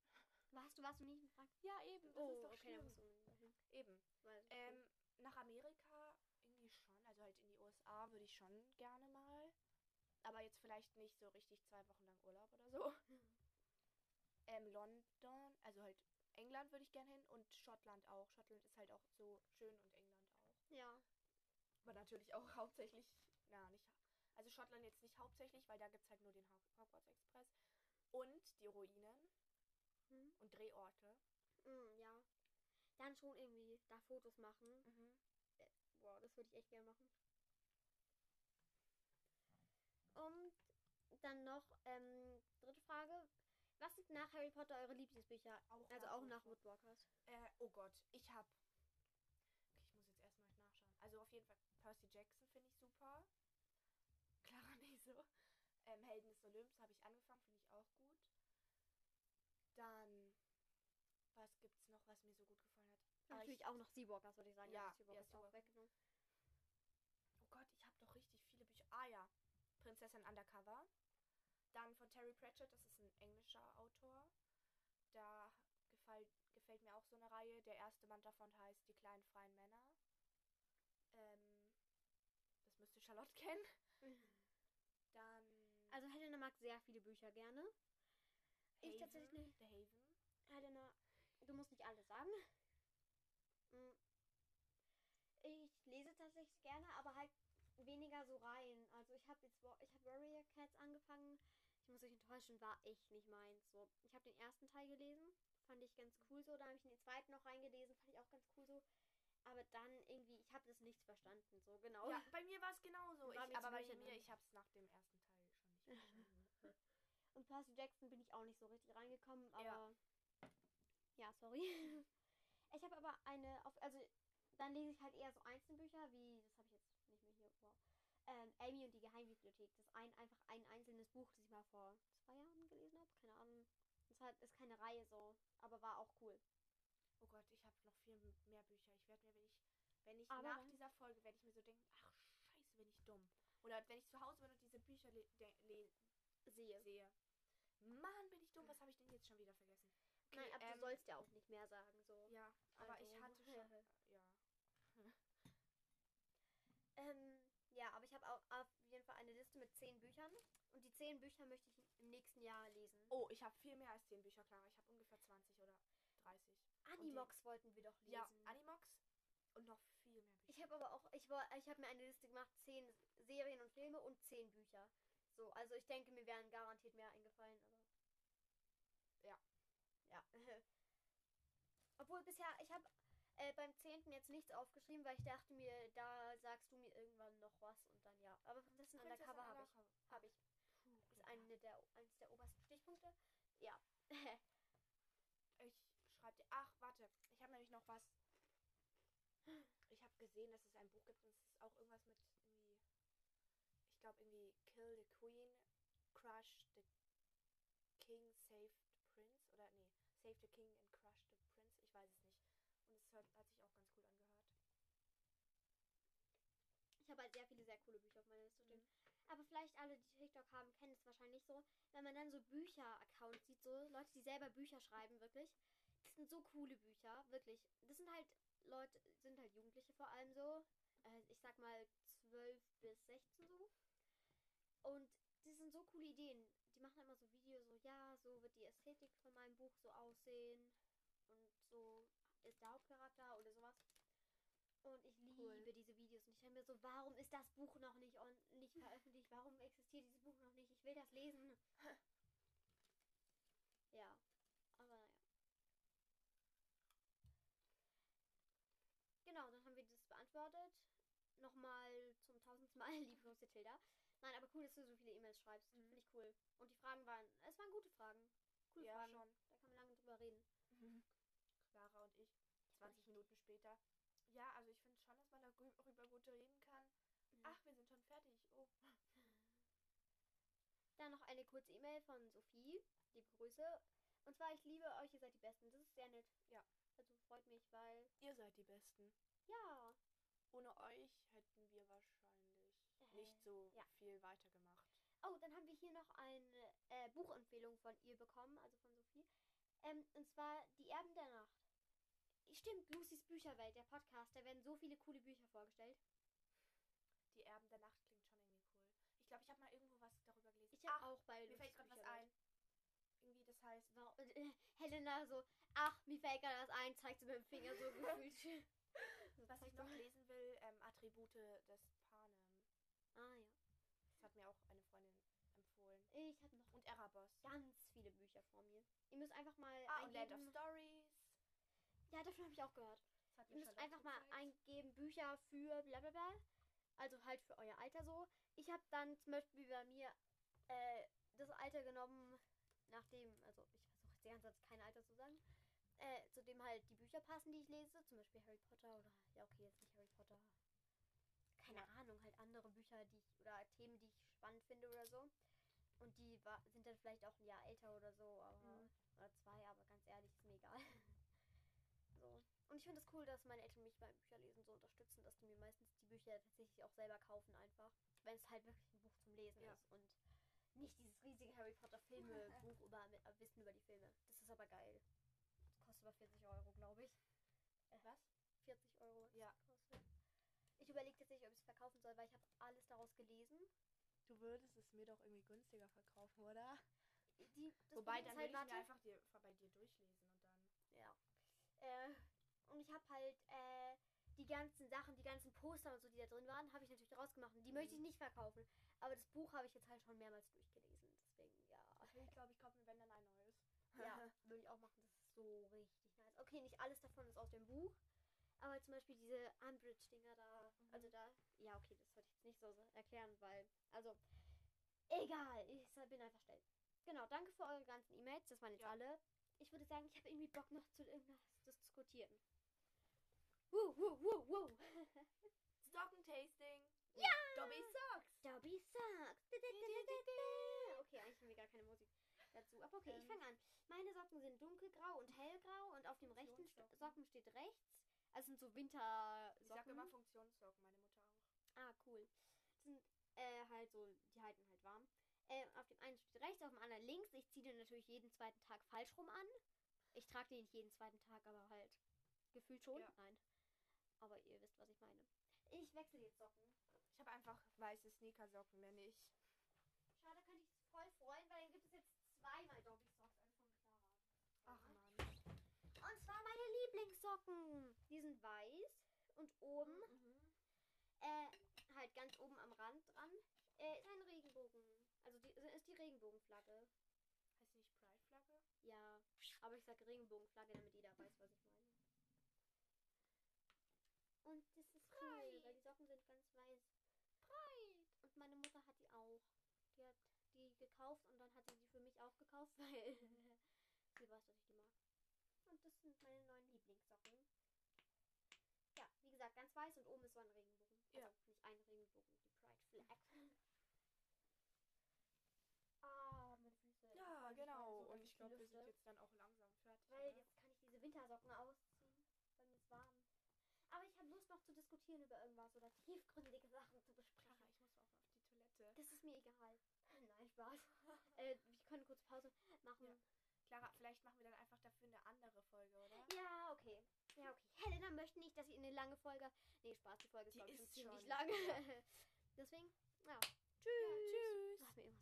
S1: Warst du, warst du nicht in Frankreich?
S2: ja eben, das
S1: oh,
S2: ist doch
S1: okay,
S2: schlimm.
S1: musst du hin.
S2: Eben.
S1: Weil,
S2: Ähm, nach Amerika irgendwie schon, also halt in die USA würde ich schon gerne mal. Aber jetzt vielleicht nicht so richtig zwei Wochen lang Urlaub oder so. *laughs* Ähm, London, also halt England würde ich gerne hin und Schottland auch. Schottland ist halt auch so schön und England auch.
S1: ja.
S2: Aber natürlich auch *laughs* hauptsächlich, na, nicht, also Schottland jetzt nicht hauptsächlich, weil da gibt es halt nur den Hog- Hogwarts Express. Und die Ruinen
S1: Hm?
S2: und Drehorte.
S1: Mm, ja. Dann schon irgendwie da Fotos machen.
S2: Mhm.
S1: Boah, das würde ich echt gerne machen. Und dann noch, ähm, dritte Frage. Was sind nach Harry Potter eure Lieblingsbücher?
S2: Auch
S1: Also
S2: nach
S1: auch nach. Woodwalkers.
S2: Äh, oh Gott, ich hab. Okay, ich muss jetzt erstmal nachschauen. Also auf jeden Fall Percy Jackson finde ich super. Clara *laughs* nicht so. Ähm, Helden des Olymps habe ich angefangen, finde ich auch gut. Dann, was gibt's noch, was mir so gut gefallen hat? Aber
S1: Natürlich
S2: ich,
S1: auch noch Seawalkers, würde ich sagen.
S2: Ja,
S1: aber Seawalkers
S2: ja,
S1: ist auch weggenommen.
S2: Oh Gott, ich habe doch richtig viele Bücher. Ah ja, Prinzessin Undercover. Dann von Terry Pratchett, das ist ein englischer Autor. Da gefällt, gefällt mir auch so eine Reihe. Der erste Band davon heißt Die kleinen freien Männer. Ähm, das müsste Charlotte *laughs* kennen. Dann
S1: Also Helena mag sehr viele Bücher gerne. Ich
S2: Haven,
S1: tatsächlich nicht.
S2: The Haven.
S1: Helena, du musst nicht alles sagen. *laughs* Mm. Ich lese tatsächlich gerne, aber halt weniger so rein. Also ich habe jetzt ich habe Warrior Cats angefangen. Ich muss euch enttäuschen, war echt nicht meins. So, ich habe den ersten Teil gelesen, fand ich ganz cool so. Dann habe ich den zweiten noch reingelesen, fand ich auch ganz cool so. Aber dann irgendwie, ich habe das nichts verstanden, so genau.
S2: Ja, bei mir war es genauso. Ich, aber bei mir, ich habe es nach dem ersten Teil schon nicht *laughs* verstanden.
S1: Und Percy Jackson bin ich auch nicht so richtig reingekommen, aber.
S2: Ja.
S1: Ja, sorry. *laughs* Ich habe aber eine, auf, also dann lese ich halt eher so Einzelbücher, wie, das habe ich jetzt nicht mehr hier, wow. Ähm, Amy und die Geheimbibliothek. Das ist ein, einfach ein einzelnes Buch, das ich mal vor zwei Jahren gelesen habe. Keine Ahnung. Das ist keine Reihe so, aber war auch cool.
S2: Oh Gott, ich habe noch viel mehr Bücher. Ich werde mir, wenn ich, wenn ich
S1: Aber
S2: nach dieser Folge, werde ich mir so denken, ach scheiße, bin ich dumm. Oder wenn ich zu Hause bin und diese Bücher le le le
S1: Sehe.
S2: sehe. Mann, bin ich dumm, was habe ich denn jetzt schon wieder vergessen? Okay,
S1: Nein, aber
S2: ähm,
S1: du sollst ja auch nicht mehr sagen, so.
S2: Ja, aber ich
S1: Also,
S2: hatte schon. *laughs* ja. *laughs*
S1: Ähm, ja, aber ich habe auch auf jeden Fall eine Liste mit zehn Büchern. Und die zehn Bücher möchte ich im nächsten Jahr lesen.
S2: Oh, ich habe viel mehr als 10 Bücher, Clara. Ich habe ungefähr 20 oder 30.
S1: Animox wollten wir doch lesen.
S2: Ja, Animox und noch viel mehr Bücher.
S1: ich habe aber auch, ich, war- ich habe mir eine Liste gemacht, zehn Serien und Filme und zehn Bücher. So, also ich denke, mir wären garantiert mehr eingefallen, aber.
S2: Ja.
S1: Ja. *laughs* Obwohl bisher, ich habe äh, beim zehnten jetzt nichts aufgeschrieben, weil ich dachte mir, da sagst du mir irgendwann noch was und dann ja. Aber Prinzessin Undercover habe ich. Habe ich. Ist eine der, eines der obersten Stichpunkte. Ja. *laughs*
S2: Ich schreibe dir. Ach, warte. Ich habe nämlich noch was. Ich habe gesehen, dass es ein Buch gibt und es ist auch irgendwas mit irgendwie. Ich glaube irgendwie Kill the Queen, Crush the King, Save the Prince. Oder nee, Save the King and Crush the Prince. Ich weiß es nicht. Und es hat, hat sich auch ganz cool angehört.
S1: Ich habe halt sehr viele sehr coole Bücher auf meiner Liste stehen.
S2: Mhm.
S1: Aber vielleicht alle, die TikTok haben, kennen es wahrscheinlich so. Wenn man dann so Bücher-Accounts sieht, so Leute, die selber Bücher schreiben, wirklich. Das sind so coole Bücher, wirklich. Das sind halt Leute, sind halt Jugendliche vor allem so. Äh, ich sag mal 12 bis 16 so. Und die sind so coole Ideen. Die machen immer so Videos, so, ja, so wird die Ästhetik von meinem Buch so aussehen. Und so ist der Hauptcharakter oder sowas. Und ich
S2: Cool.
S1: liebe diese Videos. Und ich denke mir so, warum ist das Buch noch nicht, on, nicht veröffentlicht? Warum existiert dieses Buch noch nicht? Ich will das lesen. *laughs* ja, aber naja. Genau, dann haben wir das beantwortet. Nochmal zum tausendsten Mal, *laughs* liebe große Tilda. Nein, aber cool, dass du so viele E-Mails schreibst.
S2: Mhm.
S1: Finde ich cool. Und die Fragen waren, es waren gute Fragen. Coole
S2: Ja,
S1: Fragen.
S2: schon.
S1: Da kann man lange drüber reden. *laughs*
S2: Clara und ich, 20 Minuten später. Ja, also ich finde schon, dass man darüber gut reden kann. Ach, wir sind schon fertig. Oh. *laughs*
S1: Dann noch eine kurze E-Mail von Sophie. Liebe Grüße. Und zwar, ich liebe euch, ihr seid die Besten. Das ist sehr nett.
S2: Ja.
S1: Also freut mich, weil.
S2: Ihr seid die Besten.
S1: Ja.
S2: Ohne euch hätten wir wahrscheinlich
S1: Äh,
S2: nicht so
S1: ja.
S2: viel weitergemacht.
S1: Oh, dann haben wir hier noch eine äh, Buchempfehlung von ihr bekommen, also von Sophie. Ähm, und zwar Die Erben der Nacht. Stimmt, Lucys Bücherwelt, der Podcast. Da werden so viele coole Bücher vorgestellt.
S2: Die Erben der Nacht klingt schon irgendwie cool. Ich glaube, ich habe mal irgendwo was darüber gelesen.
S1: Ich habe auch bei
S2: mir
S1: Lucys
S2: fällt gerade was ein. Irgendwie, das heißt,
S1: äh, *laughs* Helena so, ach, mir fällt gerade das ein, zeigt sie mit dem Finger so gefühlt. *laughs*
S2: was ich noch lesen will, ähm, Attribute des Panem.
S1: Ah ja.
S2: Das hat mir auch eine Freundin empfohlen.
S1: Ich habe noch
S2: Und Erebos.
S1: ganz viele Bücher vor mir. Ihr müsst einfach mal
S2: Ah, und Land of
S1: eingeben.
S2: Stories.
S1: Ja, davon habe ich auch gehört. Ihr müsst
S2: schon
S1: einfach mal
S2: gezeigt.
S1: eingeben Bücher für bla bla bla. Also halt für euer Alter so. Ich habe dann zum Beispiel bei mir äh, das Alter genommen, nachdem, also ich versuche jetzt die ganze Zeit kein Alter zu sagen, äh, zu dem halt die Bücher passen, die ich lese. Zum Beispiel Harry Potter oder, ja okay, jetzt nicht Harry Potter. Keine
S2: Ja.
S1: Ahnung, halt andere Bücher, die ich, oder Themen, die ich spannend finde oder so. Und die war, sind dann vielleicht auch ein Jahr älter oder so, aber,
S2: Mhm.
S1: oder zwei, aber ganz ehrlich, ist mir egal. *laughs* Und ich finde es cool, dass meine Eltern mich beim Bücherlesen so unterstützen, dass die mir meistens die Bücher tatsächlich auch selber kaufen einfach. Wenn es halt wirklich ein Buch zum Lesen
S2: Ja.
S1: ist und nicht dieses riesige Harry Potter Filme Buch *laughs* über mit, äh, Wissen über die Filme. Das ist aber geil. Das kostet aber 40 Euro, glaube ich. Äh,
S2: Was?
S1: 40 Euro.
S2: Ja.
S1: gekostet. Ich überlege tatsächlich, ob ich es verkaufen soll, weil ich habe alles daraus gelesen.
S2: Du würdest es mir doch irgendwie günstiger verkaufen, oder?
S1: Die, das
S2: Wobei, dann
S1: ist
S2: würde
S1: halt,
S2: ich mir einfach dir, bei dir durchlesen und dann.
S1: Ja. Äh, und ich habe halt äh, die ganzen Sachen, die ganzen Poster und so, die da drin waren, habe ich natürlich rausgemacht. Und die möchte ich nicht verkaufen. Aber das Buch habe ich jetzt halt schon mehrmals durchgelesen. Deswegen, ja.
S2: Ich glaube, ich kaufe mir wenn dann ein neues. *laughs*
S1: Ja, *laughs* würde ich auch machen. Das ist so richtig nice. Okay, nicht alles davon ist aus dem Buch. Aber zum Beispiel diese Umbridge-Dinger da.
S2: Mhm.
S1: Also da. Ja, okay, das sollte ich jetzt nicht so erklären, weil. Also. Egal. Ich bin einfach schnell. Genau, danke für eure ganzen E-Mails. Das waren jetzt
S2: Ja.
S1: alle. Ich würde sagen, ich habe irgendwie Bock noch zu irgendwas diskutieren. Wuh, wuh, wuh, wuh. *laughs*
S2: Sockentasting.
S1: Ja!
S2: Dobby Socks.
S1: Dobby Socks. Okay, eigentlich haben wir gar keine Musik dazu. Aber okay, ich
S2: Ähm.
S1: fange an. Meine Socken sind dunkelgrau und hellgrau und auf dem rechten. Socken steht rechts. Also sind so Wintersocken.
S2: Ich sag immer Funktionssocken, meine Mutter auch.
S1: Ah, cool. Das sind äh, halt so, die halten halt warm. Äh, auf dem einen steht rechts, auf dem anderen links. Ich ziehe den natürlich jeden zweiten Tag falsch rum an. Ich trage den nicht jeden zweiten Tag, aber halt gefühlt schon.
S2: Ja.
S1: Nein. Aber ihr wisst, was ich meine. Ich wechsle jetzt Socken.
S2: Ich habe einfach weiße Sneakersocken, mehr nicht.
S1: Schade, könnte ich es voll freuen, weil dann gibt es jetzt zweimal Dobby Socks, also von Clara.
S2: Ach man.
S1: Und zwar meine Lieblingssocken. Die sind weiß und oben,
S2: Mhm.
S1: äh, halt ganz oben am Rand dran, äh, ist ein Regenbogen. Also die, ist die Regenbogenflagge.
S2: Heißt die nicht Pride-Flagge?
S1: Ja, aber ich sage Regenbogenflagge, damit jeder weiß, was ich meine. Und das ist cool, weil die Socken sind ganz weiß.
S2: Pride.
S1: Und meine Mutter hat die auch. Die hat die gekauft und dann hat sie die für mich auch gekauft, *laughs* weil sie weiß, dass ich die mag. Und das sind meine neuen Lieblingssocken. Ja, wie gesagt, ganz weiß und oben ist so ein Regenbogen.
S2: Ja.
S1: Also nicht ein Regenbogen, die Pride Flag. *laughs* Ah, meine Füße.
S2: Ja,
S1: freuen sich
S2: genau.
S1: beide so,
S2: Und
S1: dass
S2: ich glaube, wir
S1: lüfte.
S2: sind jetzt dann auch langsam fertig.
S1: Weil
S2: oder?
S1: jetzt kann ich diese Wintersocken ausziehen, weil mir ist warm. Lust noch zu diskutieren über irgendwas oder tiefgründige Sachen zu besprechen.
S2: Clara, ich muss auch auf die Toilette.
S1: Das ist mir egal. *laughs* Nein, Spaß. *laughs* äh, wir können kurz Pause machen.
S2: Ja. Clara, vielleicht machen wir dann einfach dafür eine andere Folge, oder?
S1: Ja, okay. Ja, okay. Helena möchte nicht, dass ich eine lange Folge. Nee, Spaß, die Folge ist,
S2: Die
S1: ich,
S2: ist
S1: schon ziemlich lang. *laughs* Deswegen, ja.
S2: Ja,
S1: Tschüss.
S2: tschüss.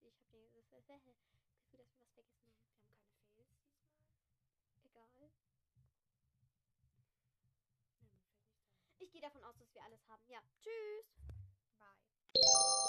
S1: Du hast mir irgendwas vergessen. Ich habe hab das Gefühl, dass wir was vergessen haben. gehe davon aus, dass wir alles haben. Ja, tschüss. Bye.